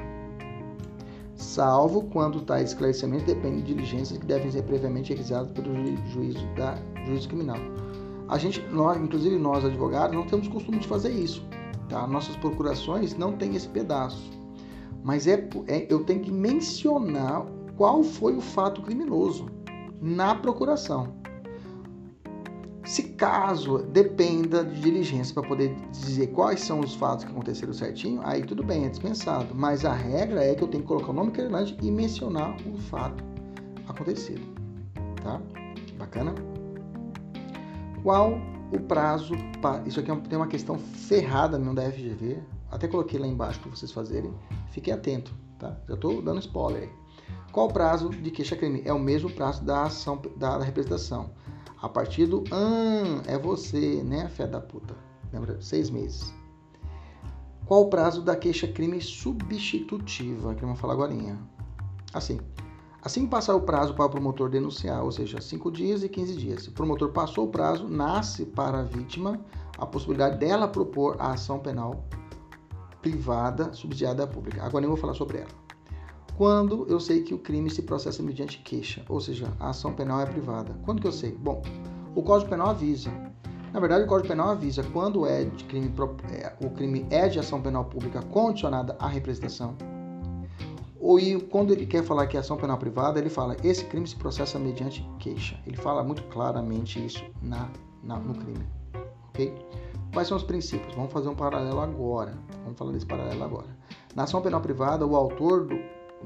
salvo quando tais esclarecimentos dependem de diligências que devem ser previamente realizadas pelo juízo, da, juízo criminal. A gente, nós, inclusive nós advogados, não temos costume de fazer isso. Tá? Nossas procurações não têm esse pedaço. Mas é, é, eu tenho que mencionar qual foi o fato criminoso na procuração. Se caso dependa de diligência para poder dizer quais são os fatos que aconteceram certinho, aí tudo bem, é dispensado. Mas a regra é que eu tenho que colocar o nome querelante e mencionar o fato acontecido. Tá? Bacana? Qual o prazo para. Isso aqui é tem uma questão ferrada mesmo da FGV. Até coloquei lá embaixo para vocês fazerem. Fiquem atento, tá? Já estou dando spoiler aí. Qual o prazo de queixa-crime? É o mesmo prazo da ação da representação. A partir do ah, é você, né, fé da puta. Lembra? Seis meses. Qual o prazo da queixa-crime substitutiva? Que vamos falar agora. Assim. Assim que passar o prazo para o promotor denunciar, ou seja, 5 dias e 15 dias. Se o promotor passou o prazo, nasce para a vítima a possibilidade dela propor a ação penal privada subsidiada pública. Agora nem vou falar sobre ela. Quando eu sei que o crime se processa mediante queixa, ou seja, a ação penal é privada. Quando que eu sei? Bom, o Código Penal avisa. Na verdade, o Código Penal avisa quando é crime, é, o crime é de ação penal pública condicionada à representação ou e quando ele quer falar que é ação penal privada, ele fala esse crime se processa mediante queixa. Ele fala muito claramente isso na, na, no crime. Ok? Quais são os princípios? Vamos fazer um paralelo agora. Vamos falar desse paralelo agora. Na ação penal privada, o autor, do,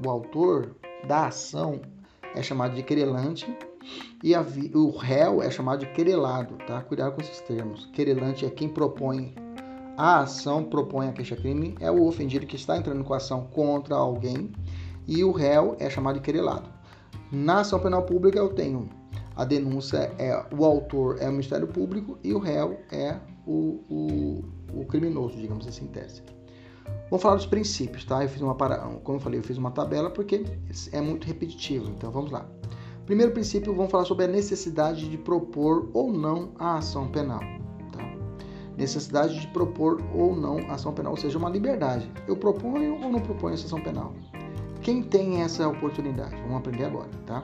o autor da ação é chamado de querelante e a, o réu é chamado de querelado, tá? Cuidado com esses termos. Querelante é quem propõe a ação, propõe a queixa-crime, é o ofendido que está entrando com a ação contra alguém e o réu é chamado de querelado. Na ação penal pública eu tenho a denúncia é o autor é o Ministério Público e o réu é o, o, o criminoso, digamos assim, em tese. Vamos falar dos princípios, tá? Eu fiz uma como eu falei, eu fiz uma tabela porque é muito repetitivo. Então vamos lá. Primeiro princípio, vamos falar sobre a necessidade de propor ou não a ação penal. Tá? Necessidade de propor ou não a ação penal, ou seja, uma liberdade. Eu proponho ou não proponho essa ação penal? Quem tem essa oportunidade? Vamos aprender agora, tá?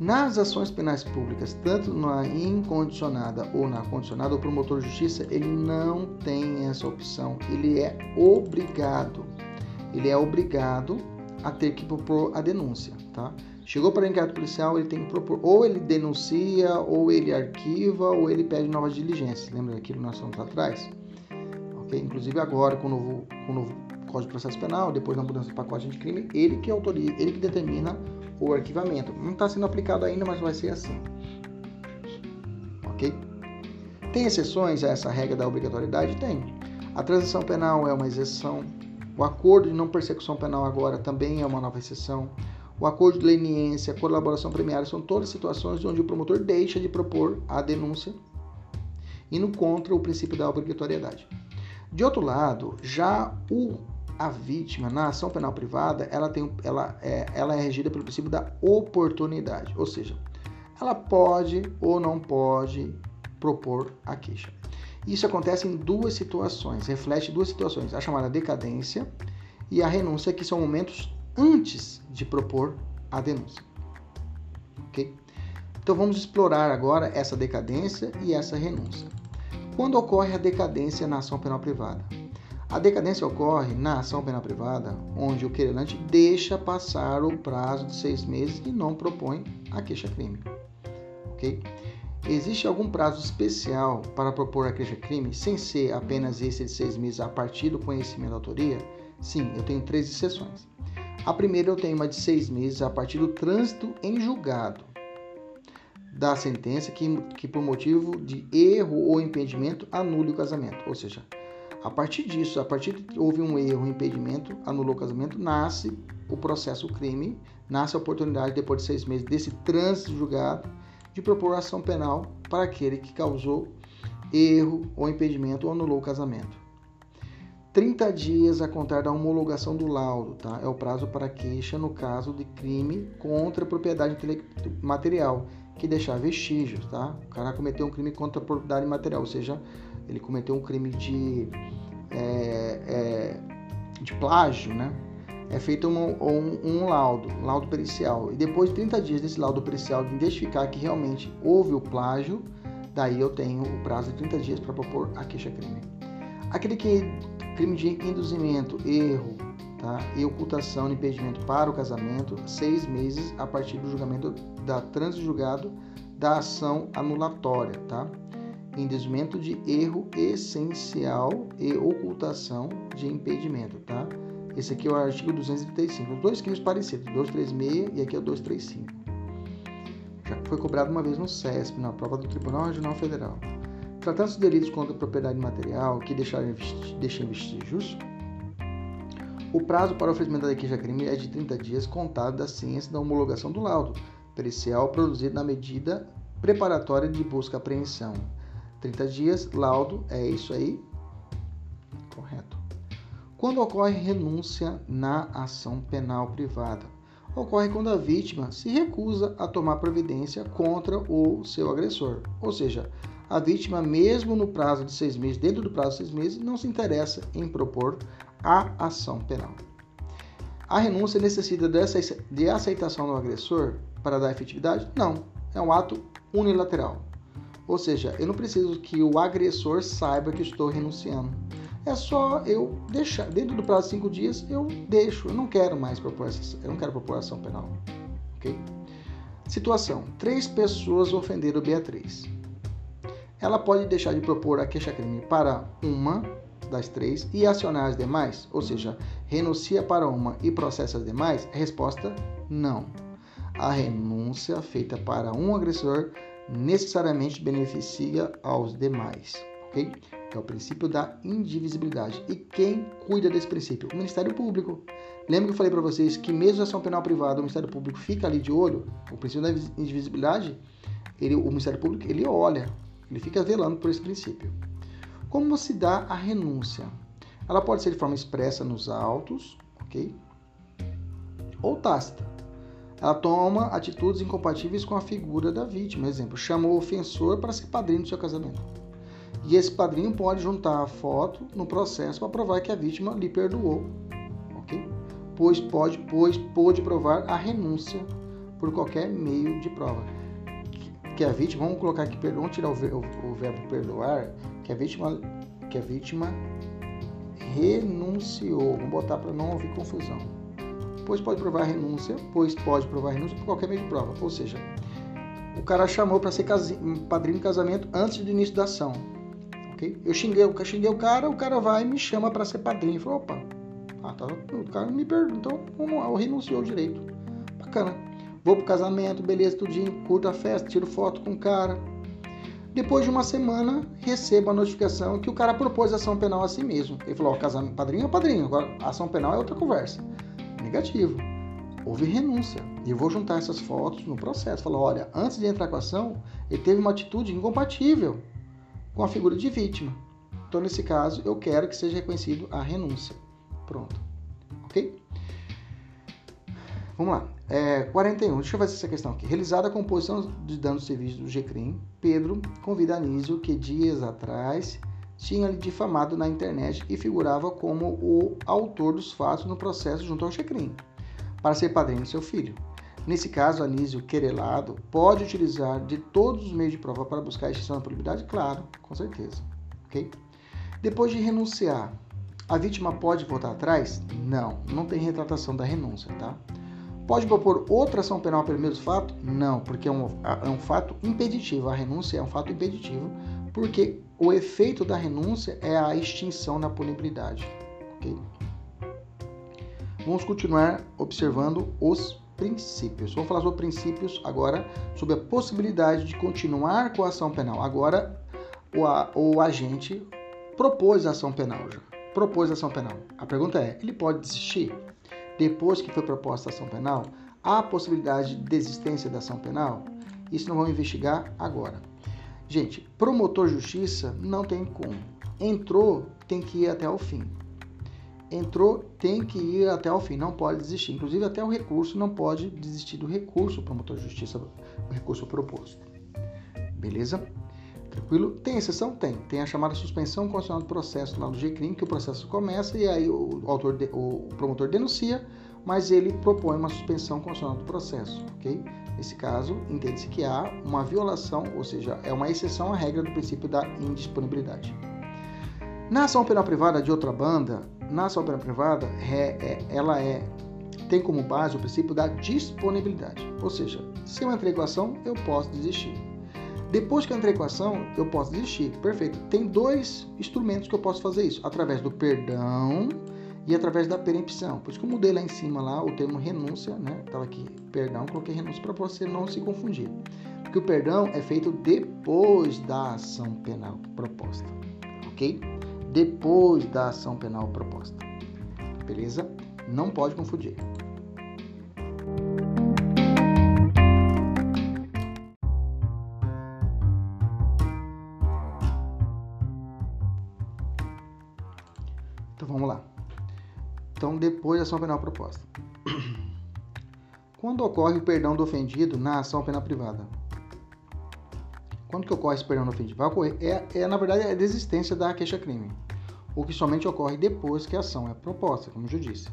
Nas ações penais públicas, tanto na incondicionada ou na condicionada, o promotor de justiça ele não tem essa opção. Ele é obrigado, ele é obrigado a ter que propor a denúncia, tá? Chegou para o inquérito policial, ele tem que propor, ou ele denuncia, ou ele arquiva, ou ele pede novas diligências. Lembra daquilo nós falamos atrás? Ok? Inclusive agora, com o novo, com o novo Código de Processo Penal, depois na mudança do pacote de crime, ele que autoriza, ele que determina o arquivamento. Não está sendo aplicado ainda, mas vai ser assim. Ok? Tem exceções a essa regra da obrigatoriedade? Tem. A transação penal é uma exceção. O acordo de não persecução penal agora também é uma nova exceção. O acordo de leniência, colaboração premiada são todas situações onde o promotor deixa de propor a denúncia indo contra o princípio da obrigatoriedade. De outro lado, já o a vítima na ação penal privada ela, tem, ela, é, ela é regida pelo princípio da oportunidade, ou seja, ela pode ou não pode propor a queixa. Isso acontece em duas situações, reflete duas situações, a chamada decadência e a renúncia, que são momentos antes de propor a denúncia. Ok? Então vamos explorar agora essa decadência e essa renúncia. Quando ocorre a decadência na ação penal privada? A decadência ocorre na ação penal privada, onde o querelante deixa passar o prazo de seis meses e não propõe a queixa-crime. Ok? Existe algum prazo especial para propor a queixa-crime, sem ser apenas esse de seis meses a partir do conhecimento da autoria? Sim, eu tenho três exceções. A primeira eu tenho uma de seis meses a partir do trânsito em julgado da sentença que, que por motivo de erro ou impedimento anule o casamento. Ou seja, a partir disso, a partir de houve um erro, um impedimento, anulou o casamento, nasce o processo, o crime, nasce a oportunidade, depois de seis meses desse trânsito julgado, de propor ação penal para aquele que causou erro ou impedimento ou anulou o casamento. 30 dias a contar da homologação do laudo, tá? É o prazo para queixa no caso de crime contra a propriedade material, que deixar vestígios, tá? O cara cometeu um crime contra a propriedade material, ou seja, ele cometeu um crime de, é, é, de plágio, né? É feito um, um, um, laudo, um laudo pericial. E depois de 30 dias desse laudo pericial de identificar que realmente houve o plágio, Daí eu tenho o prazo de 30 dias para propor a queixa-crime. Aquele que crime de induzimento, erro tá? e ocultação de impedimento para o casamento, seis meses a partir do julgamento da transjulgado da ação anulatória. Tá? Induzimento de erro essencial e ocultação de impedimento. Tá? Esse aqui é o artigo 235. Os dois crimes parecidos, 236 e aqui é o 235. Já foi cobrado uma vez no CESP, na prova do Tribunal Regional Federal. Tratando-se de delitos contra a propriedade material que deixarem deixem vestígios, o prazo para o oferecimento da queixa-crime é de 30 dias contado da ciência da homologação do laudo pericial produzido na medida preparatória de busca e apreensão. 30 dias, laudo, é isso aí? Correto. Quando ocorre renúncia na ação penal privada? Ocorre quando a vítima se recusa a tomar providência contra o seu agressor, ou seja, a vítima, mesmo no prazo de seis meses, dentro do prazo de seis meses, não se interessa em propor a ação penal. A renúncia necessita de aceitação do agressor para dar efetividade? Não. É um ato unilateral. Ou seja, eu não preciso que o agressor saiba que estou renunciando. É só eu deixar, dentro do prazo de cinco dias, eu deixo. Eu não quero mais propor eu não quero propor ação penal. Ok? Situação: três pessoas ofenderam Beatriz ela pode deixar de propor a queixa-crime para uma das três e acionar as demais? Ou seja, renuncia para uma e processa as demais? Resposta: não. A renúncia feita para um agressor necessariamente beneficia aos demais. Ok? É o princípio da indivisibilidade. E quem cuida desse princípio? O Ministério Público. Lembra que eu falei para vocês que mesmo ação penal privada, o Ministério Público fica ali de olho? O princípio da indivisibilidade, ele, o Ministério Público, ele olha ele fica velando por esse princípio. Como se dá a renúncia? Ela pode ser de forma expressa nos autos, ok? Ou tácita. Ela toma atitudes incompatíveis com a figura da vítima. Exemplo, chamou o ofensor para ser padrinho do seu casamento. E esse padrinho pode juntar a foto no processo para provar que a vítima lhe perdoou, ok? Pois pode, pois pode provar a renúncia por qualquer meio de prova que a vítima, vamos colocar aqui, vamos tirar o verbo perdoar, que a vítima, que a vítima renunciou. Vamos botar para não haver confusão. Pois pode provar renúncia, pois pode provar renúncia por qualquer meio de prova. Ou seja, o cara chamou para ser padrinho de casamento antes do início da ação. ok? Eu xinguei, eu xinguei o cara, o cara vai e me chama para ser padrinho. Falou, opa, ah, tá, o cara me perguntou, então renunciou direito. Bacana. Vou pro casamento, beleza, tudinho, curto a festa, tiro foto com o cara. Depois de uma semana, recebo a notificação que o cara propôs ação penal a si mesmo. Ele falou: ó, casamento, padrinho é padrinho, agora ação penal é outra conversa. Negativo. Houve renúncia. E eu vou juntar essas fotos no processo. Falou: olha, antes de entrar com a ação, ele teve uma atitude incompatível com a figura de vítima. Então, nesse caso, eu quero que seja reconhecido a renúncia. Pronto. Ok? Vamos lá. É, 41. Deixa eu ver essa questão aqui. Realizada a composição de danos serviços do GCRIM, Pedro convida Anísio, que dias atrás tinha lhe difamado na internet e figurava como o autor dos fatos no processo junto ao GCRIM, para ser padrinho do seu filho. Nesse caso, Anísio querelado pode utilizar de todos os meios de prova para buscar a extinção da punibilidade? Claro, com certeza. Ok? Depois de renunciar, a vítima pode voltar atrás? Não, não tem retratação da renúncia, tá? Pode propor outra ação penal pelo mesmo fato? Não, porque é um, é um fato impeditivo. A renúncia é um fato impeditivo, porque o efeito da renúncia é a extinção da punibilidade. Okay? Vamos continuar observando os princípios. Vamos falar sobre princípios agora, sobre a possibilidade de continuar com a ação penal. Agora, o, a, o agente propôs a ação penal já. Propôs a ação penal. A pergunta é: ele pode desistir? Depois que foi proposta a ação penal, há possibilidade de desistência da ação penal? Isso não vamos investigar agora. Gente, promotor de justiça não tem como. Entrou, tem que ir até o fim. Entrou, tem que ir até o fim, não pode desistir. Inclusive, até o recurso não pode desistir do recurso, promotor de justiça, o recurso proposto. Beleza? Tranquilo? Tem exceção? Tem. Tem a chamada suspensão condicional do processo lá do GCRIM, que o processo começa e aí o, autor, de, o promotor denuncia, mas ele propõe uma suspensão condicional do processo, ok? Nesse caso, entende-se que há uma violação, ou seja, é uma exceção à regra do princípio da indisponibilidade. Na ação penal privada de outra banda, na ação penal privada, é, é, ela é tem como base o princípio da disponibilidade. Ou seja, se eu entrei com a ação, eu posso desistir. Depois que eu entrei com a ação, eu posso desistir. Perfeito. Tem dois instrumentos que eu posso fazer isso: através do perdão e através da perempção. Por isso que eu mudei lá em cima lá o termo renúncia, né? Tava aqui perdão, coloquei renúncia para você não se confundir. Porque o perdão é feito depois da ação penal proposta, ok? Depois da ação penal proposta, beleza? Não pode confundir. Então, depois da ação penal proposta. Quando ocorre o perdão do ofendido na ação penal privada? Quando que ocorre esse perdão do ofendido? Vai ocorrer, é, é na verdade, a desistência da queixa-crime, o que somente ocorre depois que a ação é proposta, como eu já disse.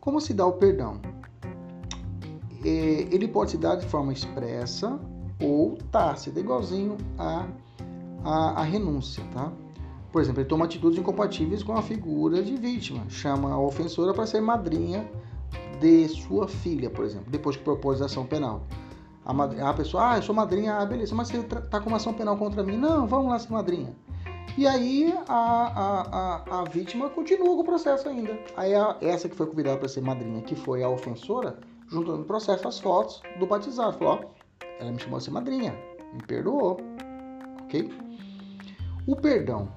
Como se dá o perdão? É, ele pode se dar de forma expressa ou tácita, igualzinho à renúncia, tá? Por exemplo, ele toma atitudes incompatíveis com a figura de vítima, chama a ofensora para ser madrinha de sua filha, por exemplo, depois que propôs a ação penal. A, a pessoa, ah, eu sou madrinha, ah, beleza, mas você está com uma ação penal contra mim? Não, vamos lá ser madrinha. E aí a, a, a, a vítima continua com o processo ainda. Aí a, essa que foi convidada para ser madrinha, que foi a ofensora, juntando no processo as fotos do batizado. Falou, ó, ela me chamou de ser madrinha, me perdoou, ok? O perdão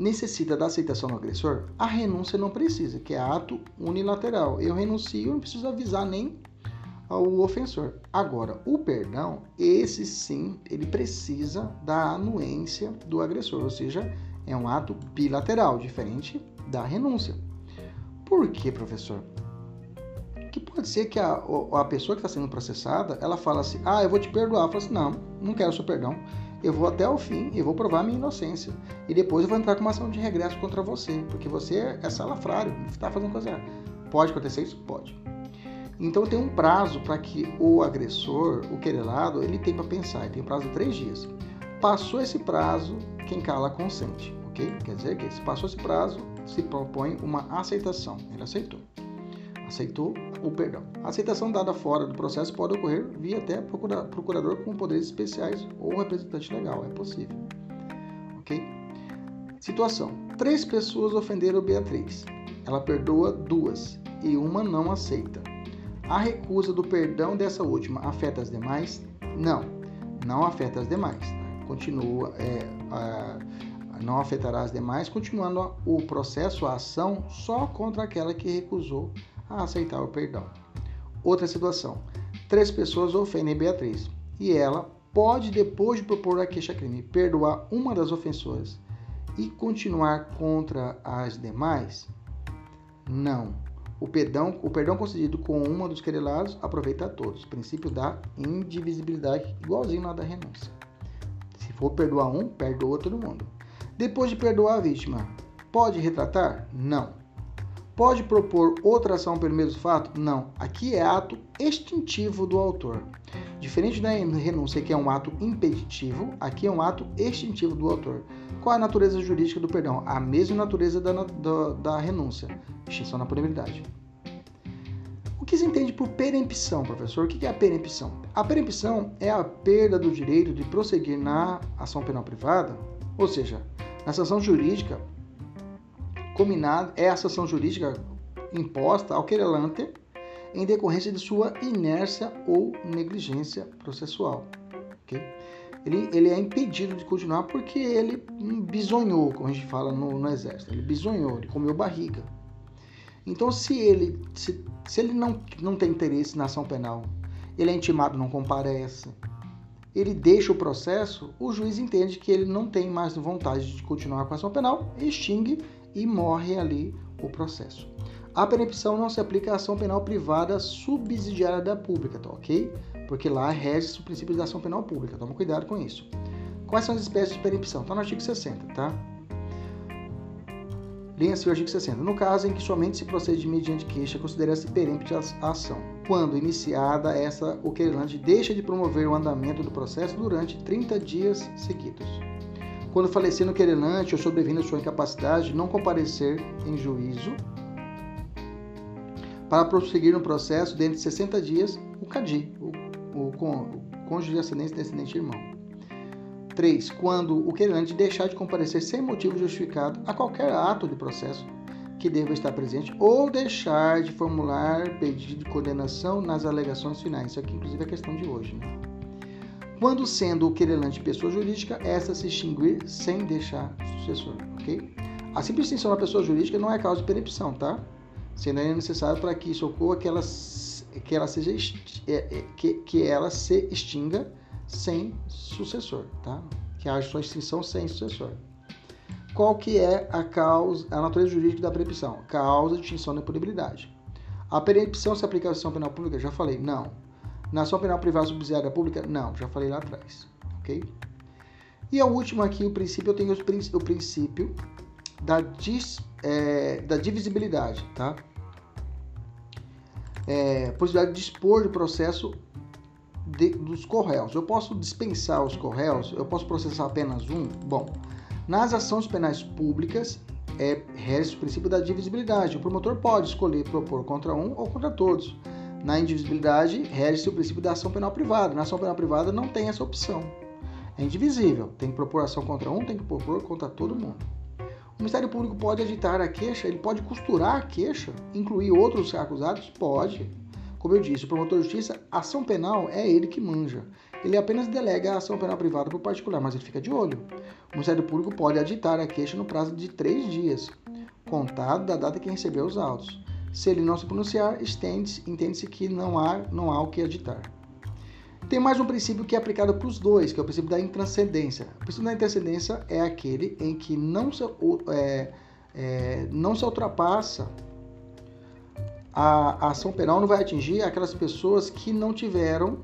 necessita da aceitação do agressor, a renúncia não precisa, que é ato unilateral. Eu renuncio, não preciso avisar nem ao ofensor. Agora, o perdão, esse sim, ele precisa da anuência do agressor, ou seja, é um ato bilateral, diferente da renúncia. Por quê, professor? Que pode ser que a, a pessoa que está sendo processada, ela fala assim, ah, eu vou te perdoar. Fala assim, não, não quero seu perdão eu vou até o fim e vou provar minha inocência. E depois eu vou entrar com uma ação de regresso contra você, porque você é salafrário, está fazendo coisa errada. Pode acontecer isso? Pode. Então tem um prazo para que o agressor, o querelado, ele tem para pensar. Ele tem um prazo de três dias. Passou esse prazo, quem cala consente, ok? Quer dizer que se passou esse prazo, se propõe uma aceitação. Ele aceitou aceitou o perdão. A aceitação dada fora do processo pode ocorrer via até procurador com poderes especiais ou representante legal, é possível. Ok? Situação: três pessoas ofenderam Beatriz. Ela perdoa duas e uma não aceita. A recusa do perdão dessa última afeta as demais? Não, não afeta as demais. Continua, é, a, não afetará as demais, continuando o processo, a ação, só contra aquela que recusou a aceitar o perdão. Outra situação: três pessoas ofendem Beatriz e ela pode, depois de propor a queixa-crime, perdoar uma das ofensoras e continuar contra as demais? Não. O perdão, o perdão concedido com uma dos querelados aproveita a todos. Princípio da indivisibilidade, igualzinho na da renúncia. Se for perdoar um, perdoa todo mundo. Depois de perdoar a vítima, pode retratar? Não. Pode propor outra ação pelo mesmo fato? Não. Aqui é ato extintivo do autor. Diferente da renúncia, que é um ato impeditivo, aqui é um ato extintivo do autor. Qual é a natureza jurídica do perdão? A mesma natureza da, da, da renúncia. Extinção da punibilidade. O que se entende por perempção, professor? O que é a perempção? A perempção é a perda do direito de prosseguir na ação penal privada, ou seja, na sanção jurídica combinado é a sanção jurídica imposta ao querelante em decorrência de sua inércia ou negligência processual. Okay? Ele, ele é impedido de continuar porque ele bisonhou, como a gente fala no, no exército. Ele bisonhou, ele comeu barriga. Então, se ele, se, se ele não, não tem interesse na ação penal, ele é intimado, não comparece, ele deixa o processo, o juiz entende que ele não tem mais vontade de continuar com a ação penal, extingue e morre ali o processo. A perempção não se aplica à ação penal privada subsidiária da pública, tá ok? Porque lá rege o princípio da ação penal pública, toma cuidado com isso. Quais são as espécies de perempção? Está no artigo 60, tá? Leia-se o artigo 60. No caso em que somente se procede mediante queixa, considera-se perempte a ação. quando iniciada essa, o querelante deixa de promover o andamento do processo durante 30 dias seguidos. Quando falecer no querelante ou sobrevindo sua incapacidade de não comparecer em juízo, para prosseguir no processo dentro de 60 dias, o CADI, o, o, cônjuge de ascendente descendente irmão. 3. Quando o querelante deixar de comparecer sem motivo justificado a qualquer ato de processo que deva estar presente ou deixar de formular pedido de condenação nas alegações finais. Isso aqui, inclusive, é a questão de hoje. Né? Quando sendo o querelante pessoa jurídica, essa se extinguir sem deixar sucessor, ok? A simples extinção da pessoa jurídica não é causa de perempção, tá? Sendo ainda necessário para que isso ocorra que ela, que ela seja é, é, que, que ela se extinga sem sucessor, tá? Que haja sua extinção sem sucessor. Qual que é a causa, a natureza jurídica da perempção? Causa de extinção da impunibilidade. A perempção se aplica à ação penal pública? Já falei, não. Na ação penal privada subsidiária pública? Não, já falei lá atrás, ok? E a última aqui, o princípio, eu tenho o princípio da, dis, é, da divisibilidade, tá? É, possibilidade de dispor de processo de, dos corréus. Eu posso dispensar os corréus? Eu posso processar apenas um? Bom, nas ações penais públicas, é, rege o princípio da divisibilidade. O promotor pode escolher propor contra um ou contra todos. Na indivisibilidade, rege-se o princípio da ação penal privada. Na ação penal privada não tem essa opção. É indivisível. Tem que propor ação contra um, tem que propor contra todo mundo. O Ministério Público pode editar a queixa, ele pode costurar a queixa, incluir outros acusados? Pode. Como eu disse, o promotor de justiça, ação penal é ele que manja. Ele apenas delega a ação penal privada para o particular, mas ele fica de olho. O Ministério Público pode aditar a queixa no prazo de três dias, contado da data que recebeu os autos. Se ele não se pronunciar, entende-se que não há, não há o que aditar. Tem mais um princípio que é aplicado para os dois, que é o princípio da intranscendência. O princípio da intranscendência é aquele em que não se, é, é, não se ultrapassa a, a ação penal, não vai atingir aquelas pessoas que não tiveram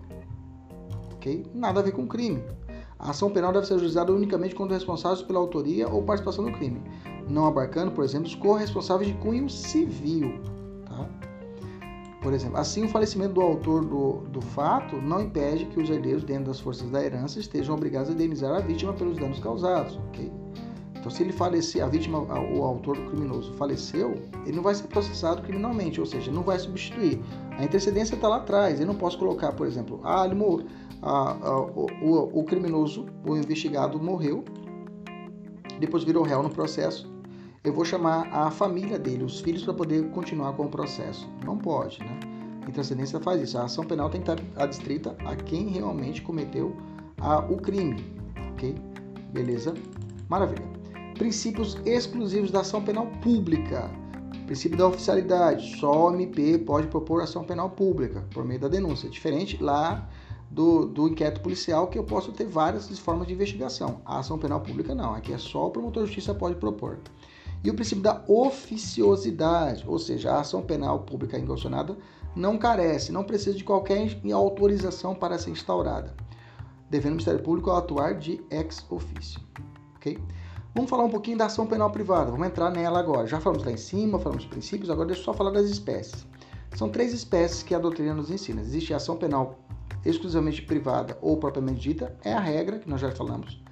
Nada a ver com crime. A ação penal deve ser ajuizada unicamente quando responsáveis pela autoria ou participação no crime, não abarcando, por exemplo, os corresponsáveis de cunho civil. Por exemplo, assim, o falecimento do autor do, do fato não impede que os herdeiros, dentro das forças da herança, estejam obrigados a indenizar a vítima pelos danos causados. Okay? Então, se ele falecer, a vítima, o autor do criminoso faleceu, ele não vai ser processado criminalmente, ou seja, não vai substituir. A intercedência está lá atrás. Eu não posso colocar, por exemplo, ah, ele morreu a, a, o, o criminoso, o investigado morreu, depois virou réu no processo. Eu vou chamar a família dele, os filhos, para poder continuar com o processo. Não pode, né? A transcendência faz isso. A ação penal tem que estar adstrita a quem realmente cometeu a, o crime, ok? Beleza? Maravilha. Princípios exclusivos da ação penal pública. Princípio da oficialidade. Só o MP pode propor ação penal pública por meio da denúncia. Diferente lá do, do inquérito policial, que eu posso ter várias formas de investigação. A ação penal pública não, aqui é só o promotor de justiça pode propor. E o princípio da oficiosidade, ou seja, a ação penal pública inconstitucionada não carece, não precisa de qualquer autorização para ser instaurada, devendo o Ministério Público atuar de ex officio. Ok? Vamos falar um pouquinho da ação penal privada, vamos entrar nela agora. Já falamos lá em cima, falamos dos princípios, agora deixa eu só falar das espécies. São três espécies que a doutrina nos ensina. Existe a ação penal exclusivamente privada ou propriamente dita, é a regra, que nós já falamos.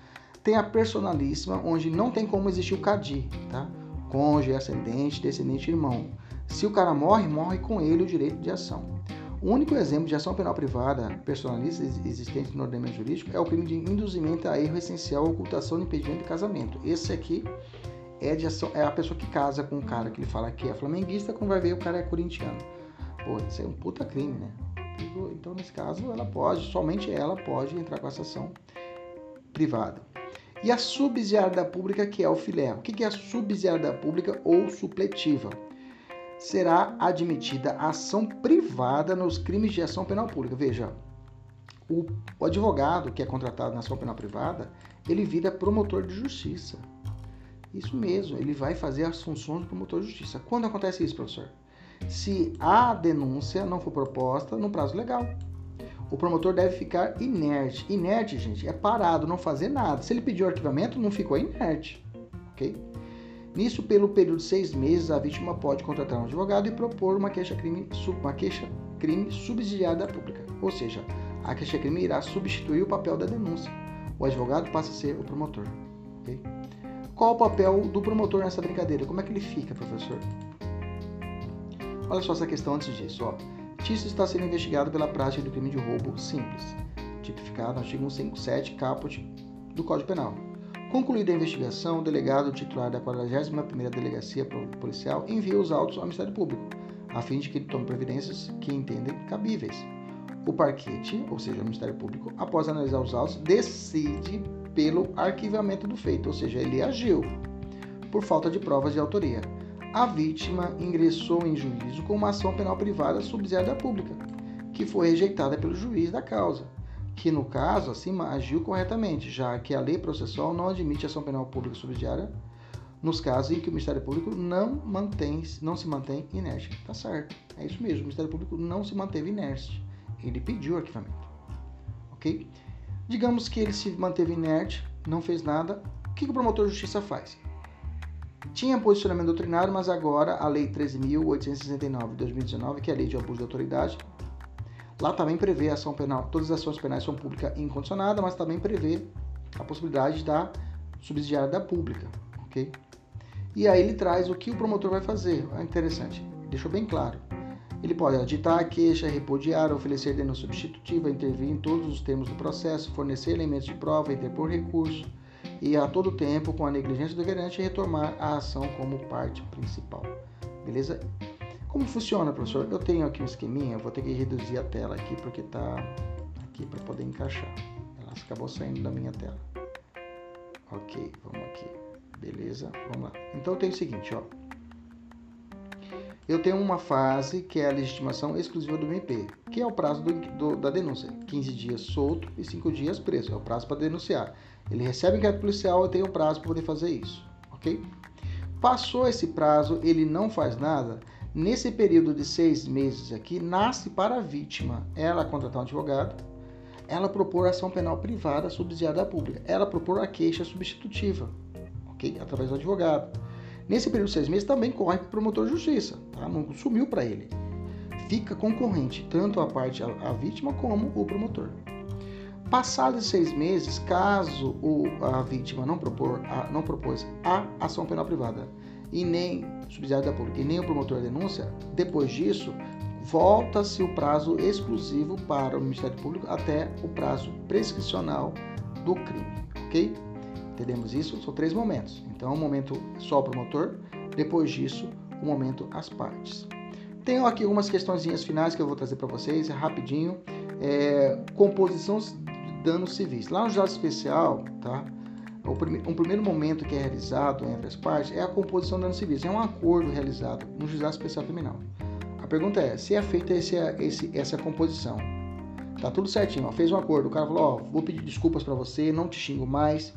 Tem a personalíssima, onde não tem como existir o CADI, tá? Cônjuge, ascendente, descendente, irmão. Se o cara morre, morre com ele o direito de ação. O único exemplo de ação penal privada personalista existente no ordenamento jurídico é o crime de induzimento a erro essencial, ocultação impedimento de casamento. Esse aqui é, de ação, é a pessoa que casa com o cara que ele fala que é flamenguista, quando vai ver o cara é corintiano. Pô, isso é um puta crime, né? Então, nesse caso, ela pode, somente ela pode entrar com essa ação privada. E a subsidiária pública, que é o filé. O que é a subsidiária pública ou supletiva? Será admitida a ação privada nos crimes de ação penal pública. Veja, o, advogado que é contratado na ação penal privada, ele vira promotor de justiça. Isso mesmo, ele vai fazer as funções do promotor de justiça. Quando acontece isso, professor? se a denúncia não for proposta no prazo legal. O promotor deve ficar inerte. Inerte, gente, é parado, não fazer nada. Se ele pediu arquivamento, não ficou inerte, ok? Nisso, pelo período de seis meses, a vítima pode contratar um advogado e propor uma queixa-crime, uma queixa crime subsidiário da pública, ou seja, a queixa-crime irá substituir o papel da denúncia. O advogado passa a ser o promotor. Okay? Qual o papel do promotor nessa brincadeira? Como é que ele fica, professor? Olha só essa questão antes disso. Ó. Tício está sendo investigado pela prática do crime de roubo simples, tipificado no artigo 157, caput do Código Penal. Concluída a investigação, o delegado titular da 41ª Delegacia Policial envia os autos ao Ministério Público, a fim de que ele tome providências que entendem cabíveis. O parquete, ou seja, o Ministério Público, após analisar os autos, decide pelo arquivamento do feito, ou seja, ele agiu por falta de provas de autoria. A vítima ingressou em juízo com uma ação penal privada subsidiária pública, que foi rejeitada pelo juiz da causa, que no caso acima agiu corretamente, já que a lei processual não admite ação penal pública subsidiária nos casos em que o Ministério Público não mantém, não se mantém inerte. Tá certo? É isso mesmo. O Ministério Público não se manteve inerte. Ele pediu arquivamento. Ok? Digamos que ele se manteve inerte, não fez nada. O que o promotor de justiça faz? Tinha posicionamento doutrinário, mas agora a Lei 13.869 de 2019, que é a Lei de Abuso de Autoridade, lá também prevê ação penal. Todas as ações penais são públicas incondicionadas, mas também prevê a possibilidade da subsidiária da pública, ok? E aí ele traz o que o promotor vai fazer. É interessante, deixou bem claro. Ele pode aditar a queixa, repudiar, oferecer denúncia substitutiva, intervir em todos os termos do processo, fornecer elementos de prova, interpor recurso e a todo tempo, com a negligência do querente, retomar a ação como parte principal. Beleza? Como funciona, professor? Eu tenho aqui um esqueminha, vou ter que reduzir a tela aqui porque está aqui para poder encaixar. Ela acabou saindo da minha tela. Ok, vamos aqui. Beleza? Vamos lá. Então tenho o seguinte, ó eu tenho uma fase que é a legitimação exclusiva do MP, que é o prazo do, do, da denúncia, 15 dias solto e 5 dias preso, é o prazo para denunciar. Ele recebe inquérito policial, eu tenho um prazo para poder fazer isso, ok? Passou esse prazo, ele não faz nada, nesse período de seis meses aqui, nasce para a vítima ela contratar um advogado, ela propor ação penal privada subsidiada à pública, ela propor a queixa substitutiva, ok? Através do advogado. Nesse período de seis meses também corre para o promotor de justiça, tá? não sumiu para ele. Fica concorrente, tanto a parte, a, a vítima, como o promotor. Passados seis meses, caso o, a vítima não, propor, a, não propôs a ação penal privada e nem subsidiário da pública e nem o promotor de denúncia, depois disso, volta-se o prazo exclusivo para o Ministério Público até o prazo prescricional do crime, ok? Entendemos isso? São três momentos. Então, o um momento só o promotor, depois disso, o um momento as partes. Tenho aqui algumas questõezinhas finais que eu vou trazer para vocês, rapidinho. É, composição de danos civis. Lá no juizado especial, tá? um primeiro momento que é realizado entre as partes é a composição de danos civis. É um acordo realizado no juizado especial criminal. A pergunta é, se é feita esse, esse, essa composição, tá tudo certinho, ó, fez um acordo, o cara falou, ó, vou pedir desculpas para você, não te xingo mais,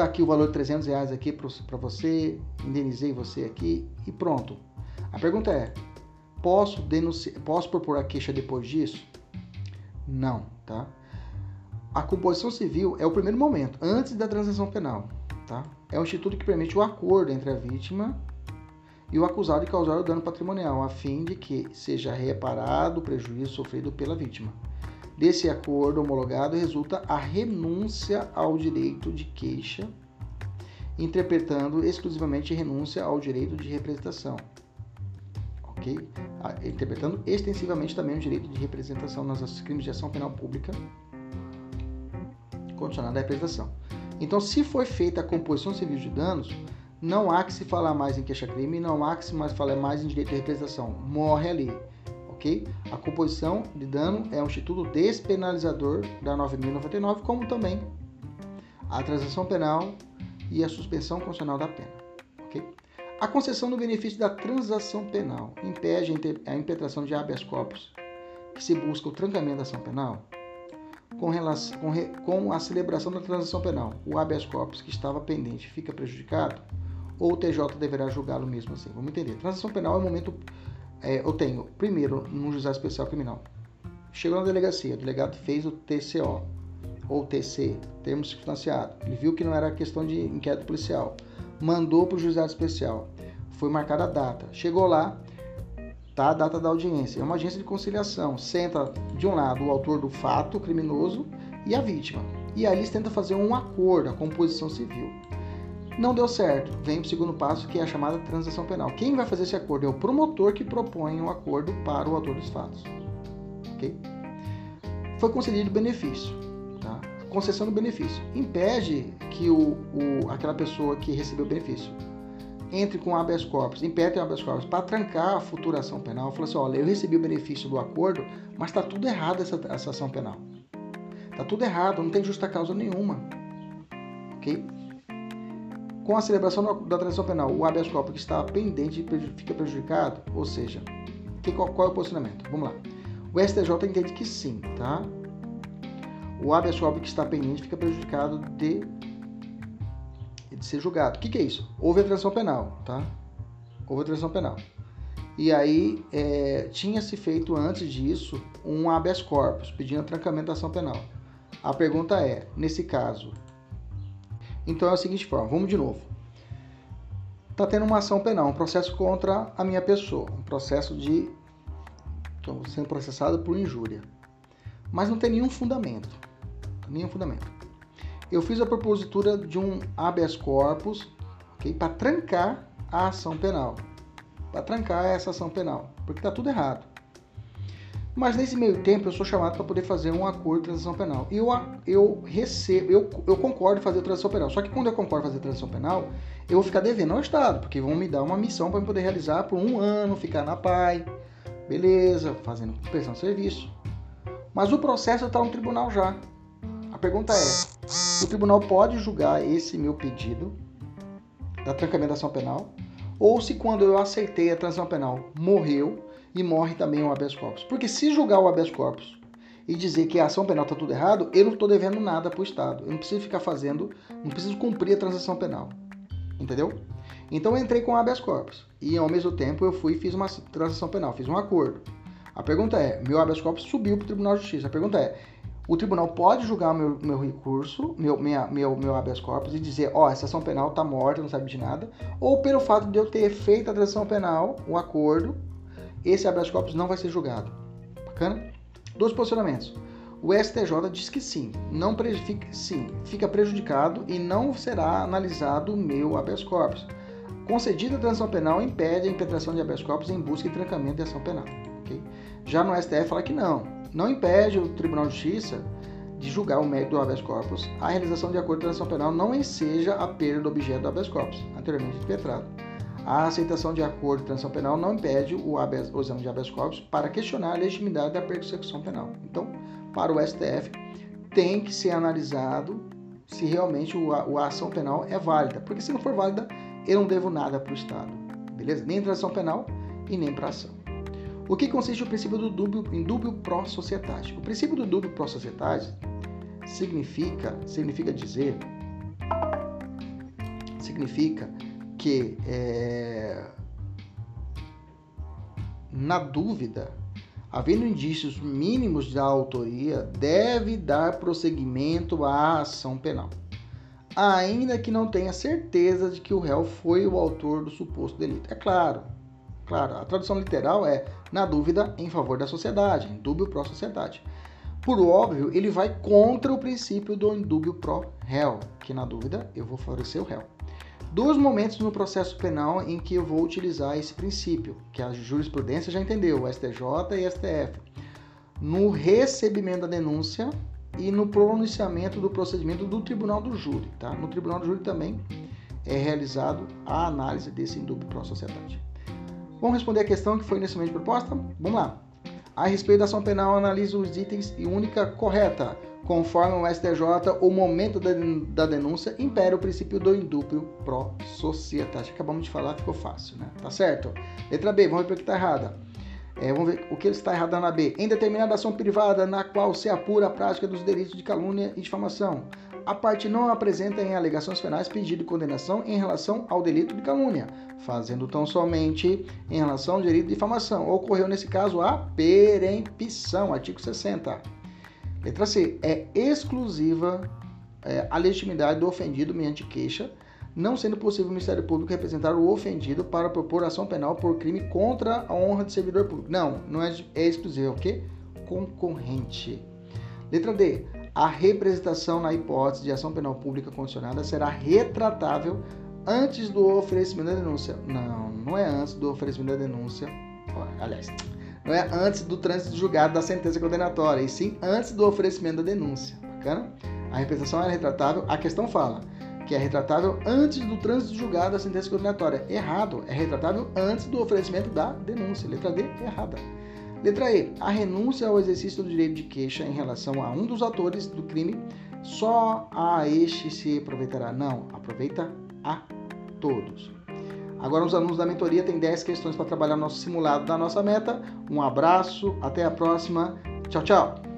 Tá aqui o valor de 300 reais aqui para você, indenizei você aqui e pronto. A pergunta é, posso denunciar, posso propor a queixa depois disso? Não, tá? A composição civil é o primeiro momento, antes da transação penal, tá? É um instituto que permite o acordo entre a vítima e o acusado de causar o dano patrimonial, a fim de que seja reparado o prejuízo sofrido pela vítima. Desse acordo homologado resulta a renúncia ao direito de queixa, interpretando exclusivamente renúncia ao direito de representação. Ok? Interpretando extensivamente também o direito de representação nos crimes de ação penal pública condicionada à representação. Então, se foi feita a composição civil de danos, não há que se falar mais em queixa-crime, não há que se mais falar mais em direito de representação. Morre ali ok? A composição de dano é um instituto despenalizador da 9.099, como também a transação penal e a suspensão constitucional da pena, ok? A concessão do benefício da transação penal impede a impetração de habeas corpus, que se busca o trancamento da ação penal, com, relação, com, re, com a celebração da transação penal. O habeas corpus que estava pendente fica prejudicado, ou o TJ deverá julgá-lo mesmo assim. Vamos entender. Transação penal é um momento é, eu tenho, primeiro, no Juizado Especial Criminal. Chegou na delegacia, o delegado fez o TCO, ou TC, termo circunstanciado. Ele viu que não era questão de inquérito policial. Mandou para o Juizado Especial. Foi marcada a data. Chegou lá, tá? A data da audiência. É uma audiência de conciliação. Senta de um lado o autor do fato criminoso e a vítima. E aí eles tentam fazer um acordo, a composição civil. Não deu certo. Vem o segundo passo, que é a chamada transação penal. Quem vai fazer esse acordo é o promotor que propõe um acordo para o autor dos fatos. Ok? Foi concedido benefício. Tá? Concessão do benefício. Impede que o, o, aquela pessoa que recebeu o benefício entre com habeas corpus, impede o habeas corpus para trancar a futura ação penal. Fala assim, olha, eu recebi o benefício do acordo, mas está tudo errado essa, essa ação penal. Está tudo errado, não tem justa causa nenhuma. Ok? Com a celebração da transação penal, o habeas corpus que está pendente fica prejudicado, ou seja, que, qual, qual, é o posicionamento? Vamos lá. O STJ entende que sim, tá? O habeas corpus que está pendente fica prejudicado de de ser julgado. O que, que é isso? Houve a transação penal, tá? Houve a transação penal. E aí é, tinha-se feito antes disso um habeas corpus, pedindo trancamento da ação penal. A pergunta é, nesse caso, então é a seguinte forma, vamos de novo. Está tendo uma ação penal, um processo contra a minha pessoa, um processo de estou sendo processado por injúria. Mas não tem nenhum fundamento. Nenhum fundamento eu fiz a propositura de um habeas corpus okay, para trancar a ação penal. Para trancar essa ação penal, porque está tudo errado. Mas nesse meio tempo eu sou chamado para poder fazer um acordo de transação penal. E eu, eu recebo, eu, eu concordo em fazer transação penal. Só que quando eu concordo fazer transação penal, eu vou ficar devendo ao Estado, porque vão me dar uma missão para poder realizar por um ano, ficar na PAI, beleza, fazendo prestação de serviço. Mas o processo está no tribunal já. A pergunta é: o tribunal pode julgar esse meu pedido da trancamento da ação penal, ou se quando eu aceitei a transação penal morreu e morre também o habeas corpus. Porque se julgar o habeas corpus e dizer que a ação penal está tudo errado, eu não estou devendo nada para o Estado. Eu não preciso ficar fazendo, não preciso cumprir a transação penal. Entendeu? Então eu entrei com o habeas corpus e ao mesmo tempo eu fui e fiz uma transação penal, fiz um acordo. A pergunta é, meu habeas corpus subiu para o Tribunal de Justiça. A pergunta é, o tribunal pode julgar meu, meu recurso, meu, minha, meu, meu habeas corpus e dizer, ó, oh, essa ação penal tá morta, não sabe de nada, ou pelo fato de eu ter feito a transação penal, o acordo, esse habeas corpus não vai ser julgado. Bacana? Dois posicionamentos. O STJ diz que sim, não fica, sim, fica prejudicado e não será analisado o meu habeas corpus. Concedida a transação penal impede a impetração de habeas corpus em busca e trancamento de ação penal. Okay? Já no STF fala que não, não impede o Tribunal de Justiça de julgar o mérito do habeas corpus a realização de acordo de transação penal não enseja a perda do objeto do habeas corpus, anteriormente impetrado. A aceitação de acordo de transação penal não impede o, habeas, o exame de habeas corpus para questionar a legitimidade da persecução penal. Então, para o STF, tem que ser analisado se realmente o, a ação penal é válida, porque se não for válida, eu não devo nada para o Estado, beleza? Nem transação penal e nem para ação. O que consiste o princípio do dúbio, em dúbio pró societate? O princípio do dúbio pró societate significa, significa dizer, significa que é, na dúvida, havendo indícios mínimos da autoria, deve dar prosseguimento à ação penal, ainda que não tenha certeza de que o réu foi o autor do suposto delito. É claro, claro, a tradução literal é na dúvida, em favor da sociedade, em dúbio pró-sociedade. Por óbvio, ele vai contra o princípio do indúbio pró-réu, que na dúvida eu vou favorecer o réu. Dois momentos no processo penal em que eu vou utilizar esse princípio, que a jurisprudência já entendeu, o STJ e STF. No recebimento da denúncia e no pronunciamento do procedimento do tribunal do júri. Tá? No tribunal do júri também é realizado a análise desse indúbio pró-sociedade. Vamos responder a questão que foi inicialmente proposta? Vamos lá. A respeito da ação penal, analisa os itens e única correta. Conforme o STJ, o momento da denúncia impera o princípio do indúbio pró societate. Acabamos de falar, ficou fácil, né? Tá certo? Letra B, vamos ver o que está errada. É, vamos ver o que está errado na B. Em determinada ação privada na qual se apura a prática dos delitos de calúnia e difamação, a parte não apresenta em alegações penais pedido de condenação em relação ao delito de calúnia, fazendo tão somente em relação ao delito de difamação. Ocorreu nesse caso a perempção, artigo 60. Letra C. É exclusiva é, a legitimidade do ofendido mediante queixa não sendo possível o Ministério Público representar o ofendido para propor ação penal por crime contra a honra de servidor público. Não, não é, é exclusivo, é o quê? Concorrente. Letra D. A representação na hipótese de ação penal pública condicionada será retratável antes do oferecimento da denúncia. Não, não é antes do oferecimento da denúncia. Aliás, não é antes do trânsito julgado da sentença condenatória, e sim antes do oferecimento da denúncia. Bacana? A representação é retratável. A questão fala que é retratável antes do trânsito julgado da sentença condenatória. Errado. É retratável antes do oferecimento da denúncia. Letra D, errada. Letra E. A renúncia ao exercício do direito de queixa em relação a um dos atores do crime só a este se aproveitará. Não, aproveita a todos. Agora, os alunos da mentoria têm 10 questões para trabalhar no nosso simulado da nossa meta. Um abraço, até a próxima. Tchau, tchau.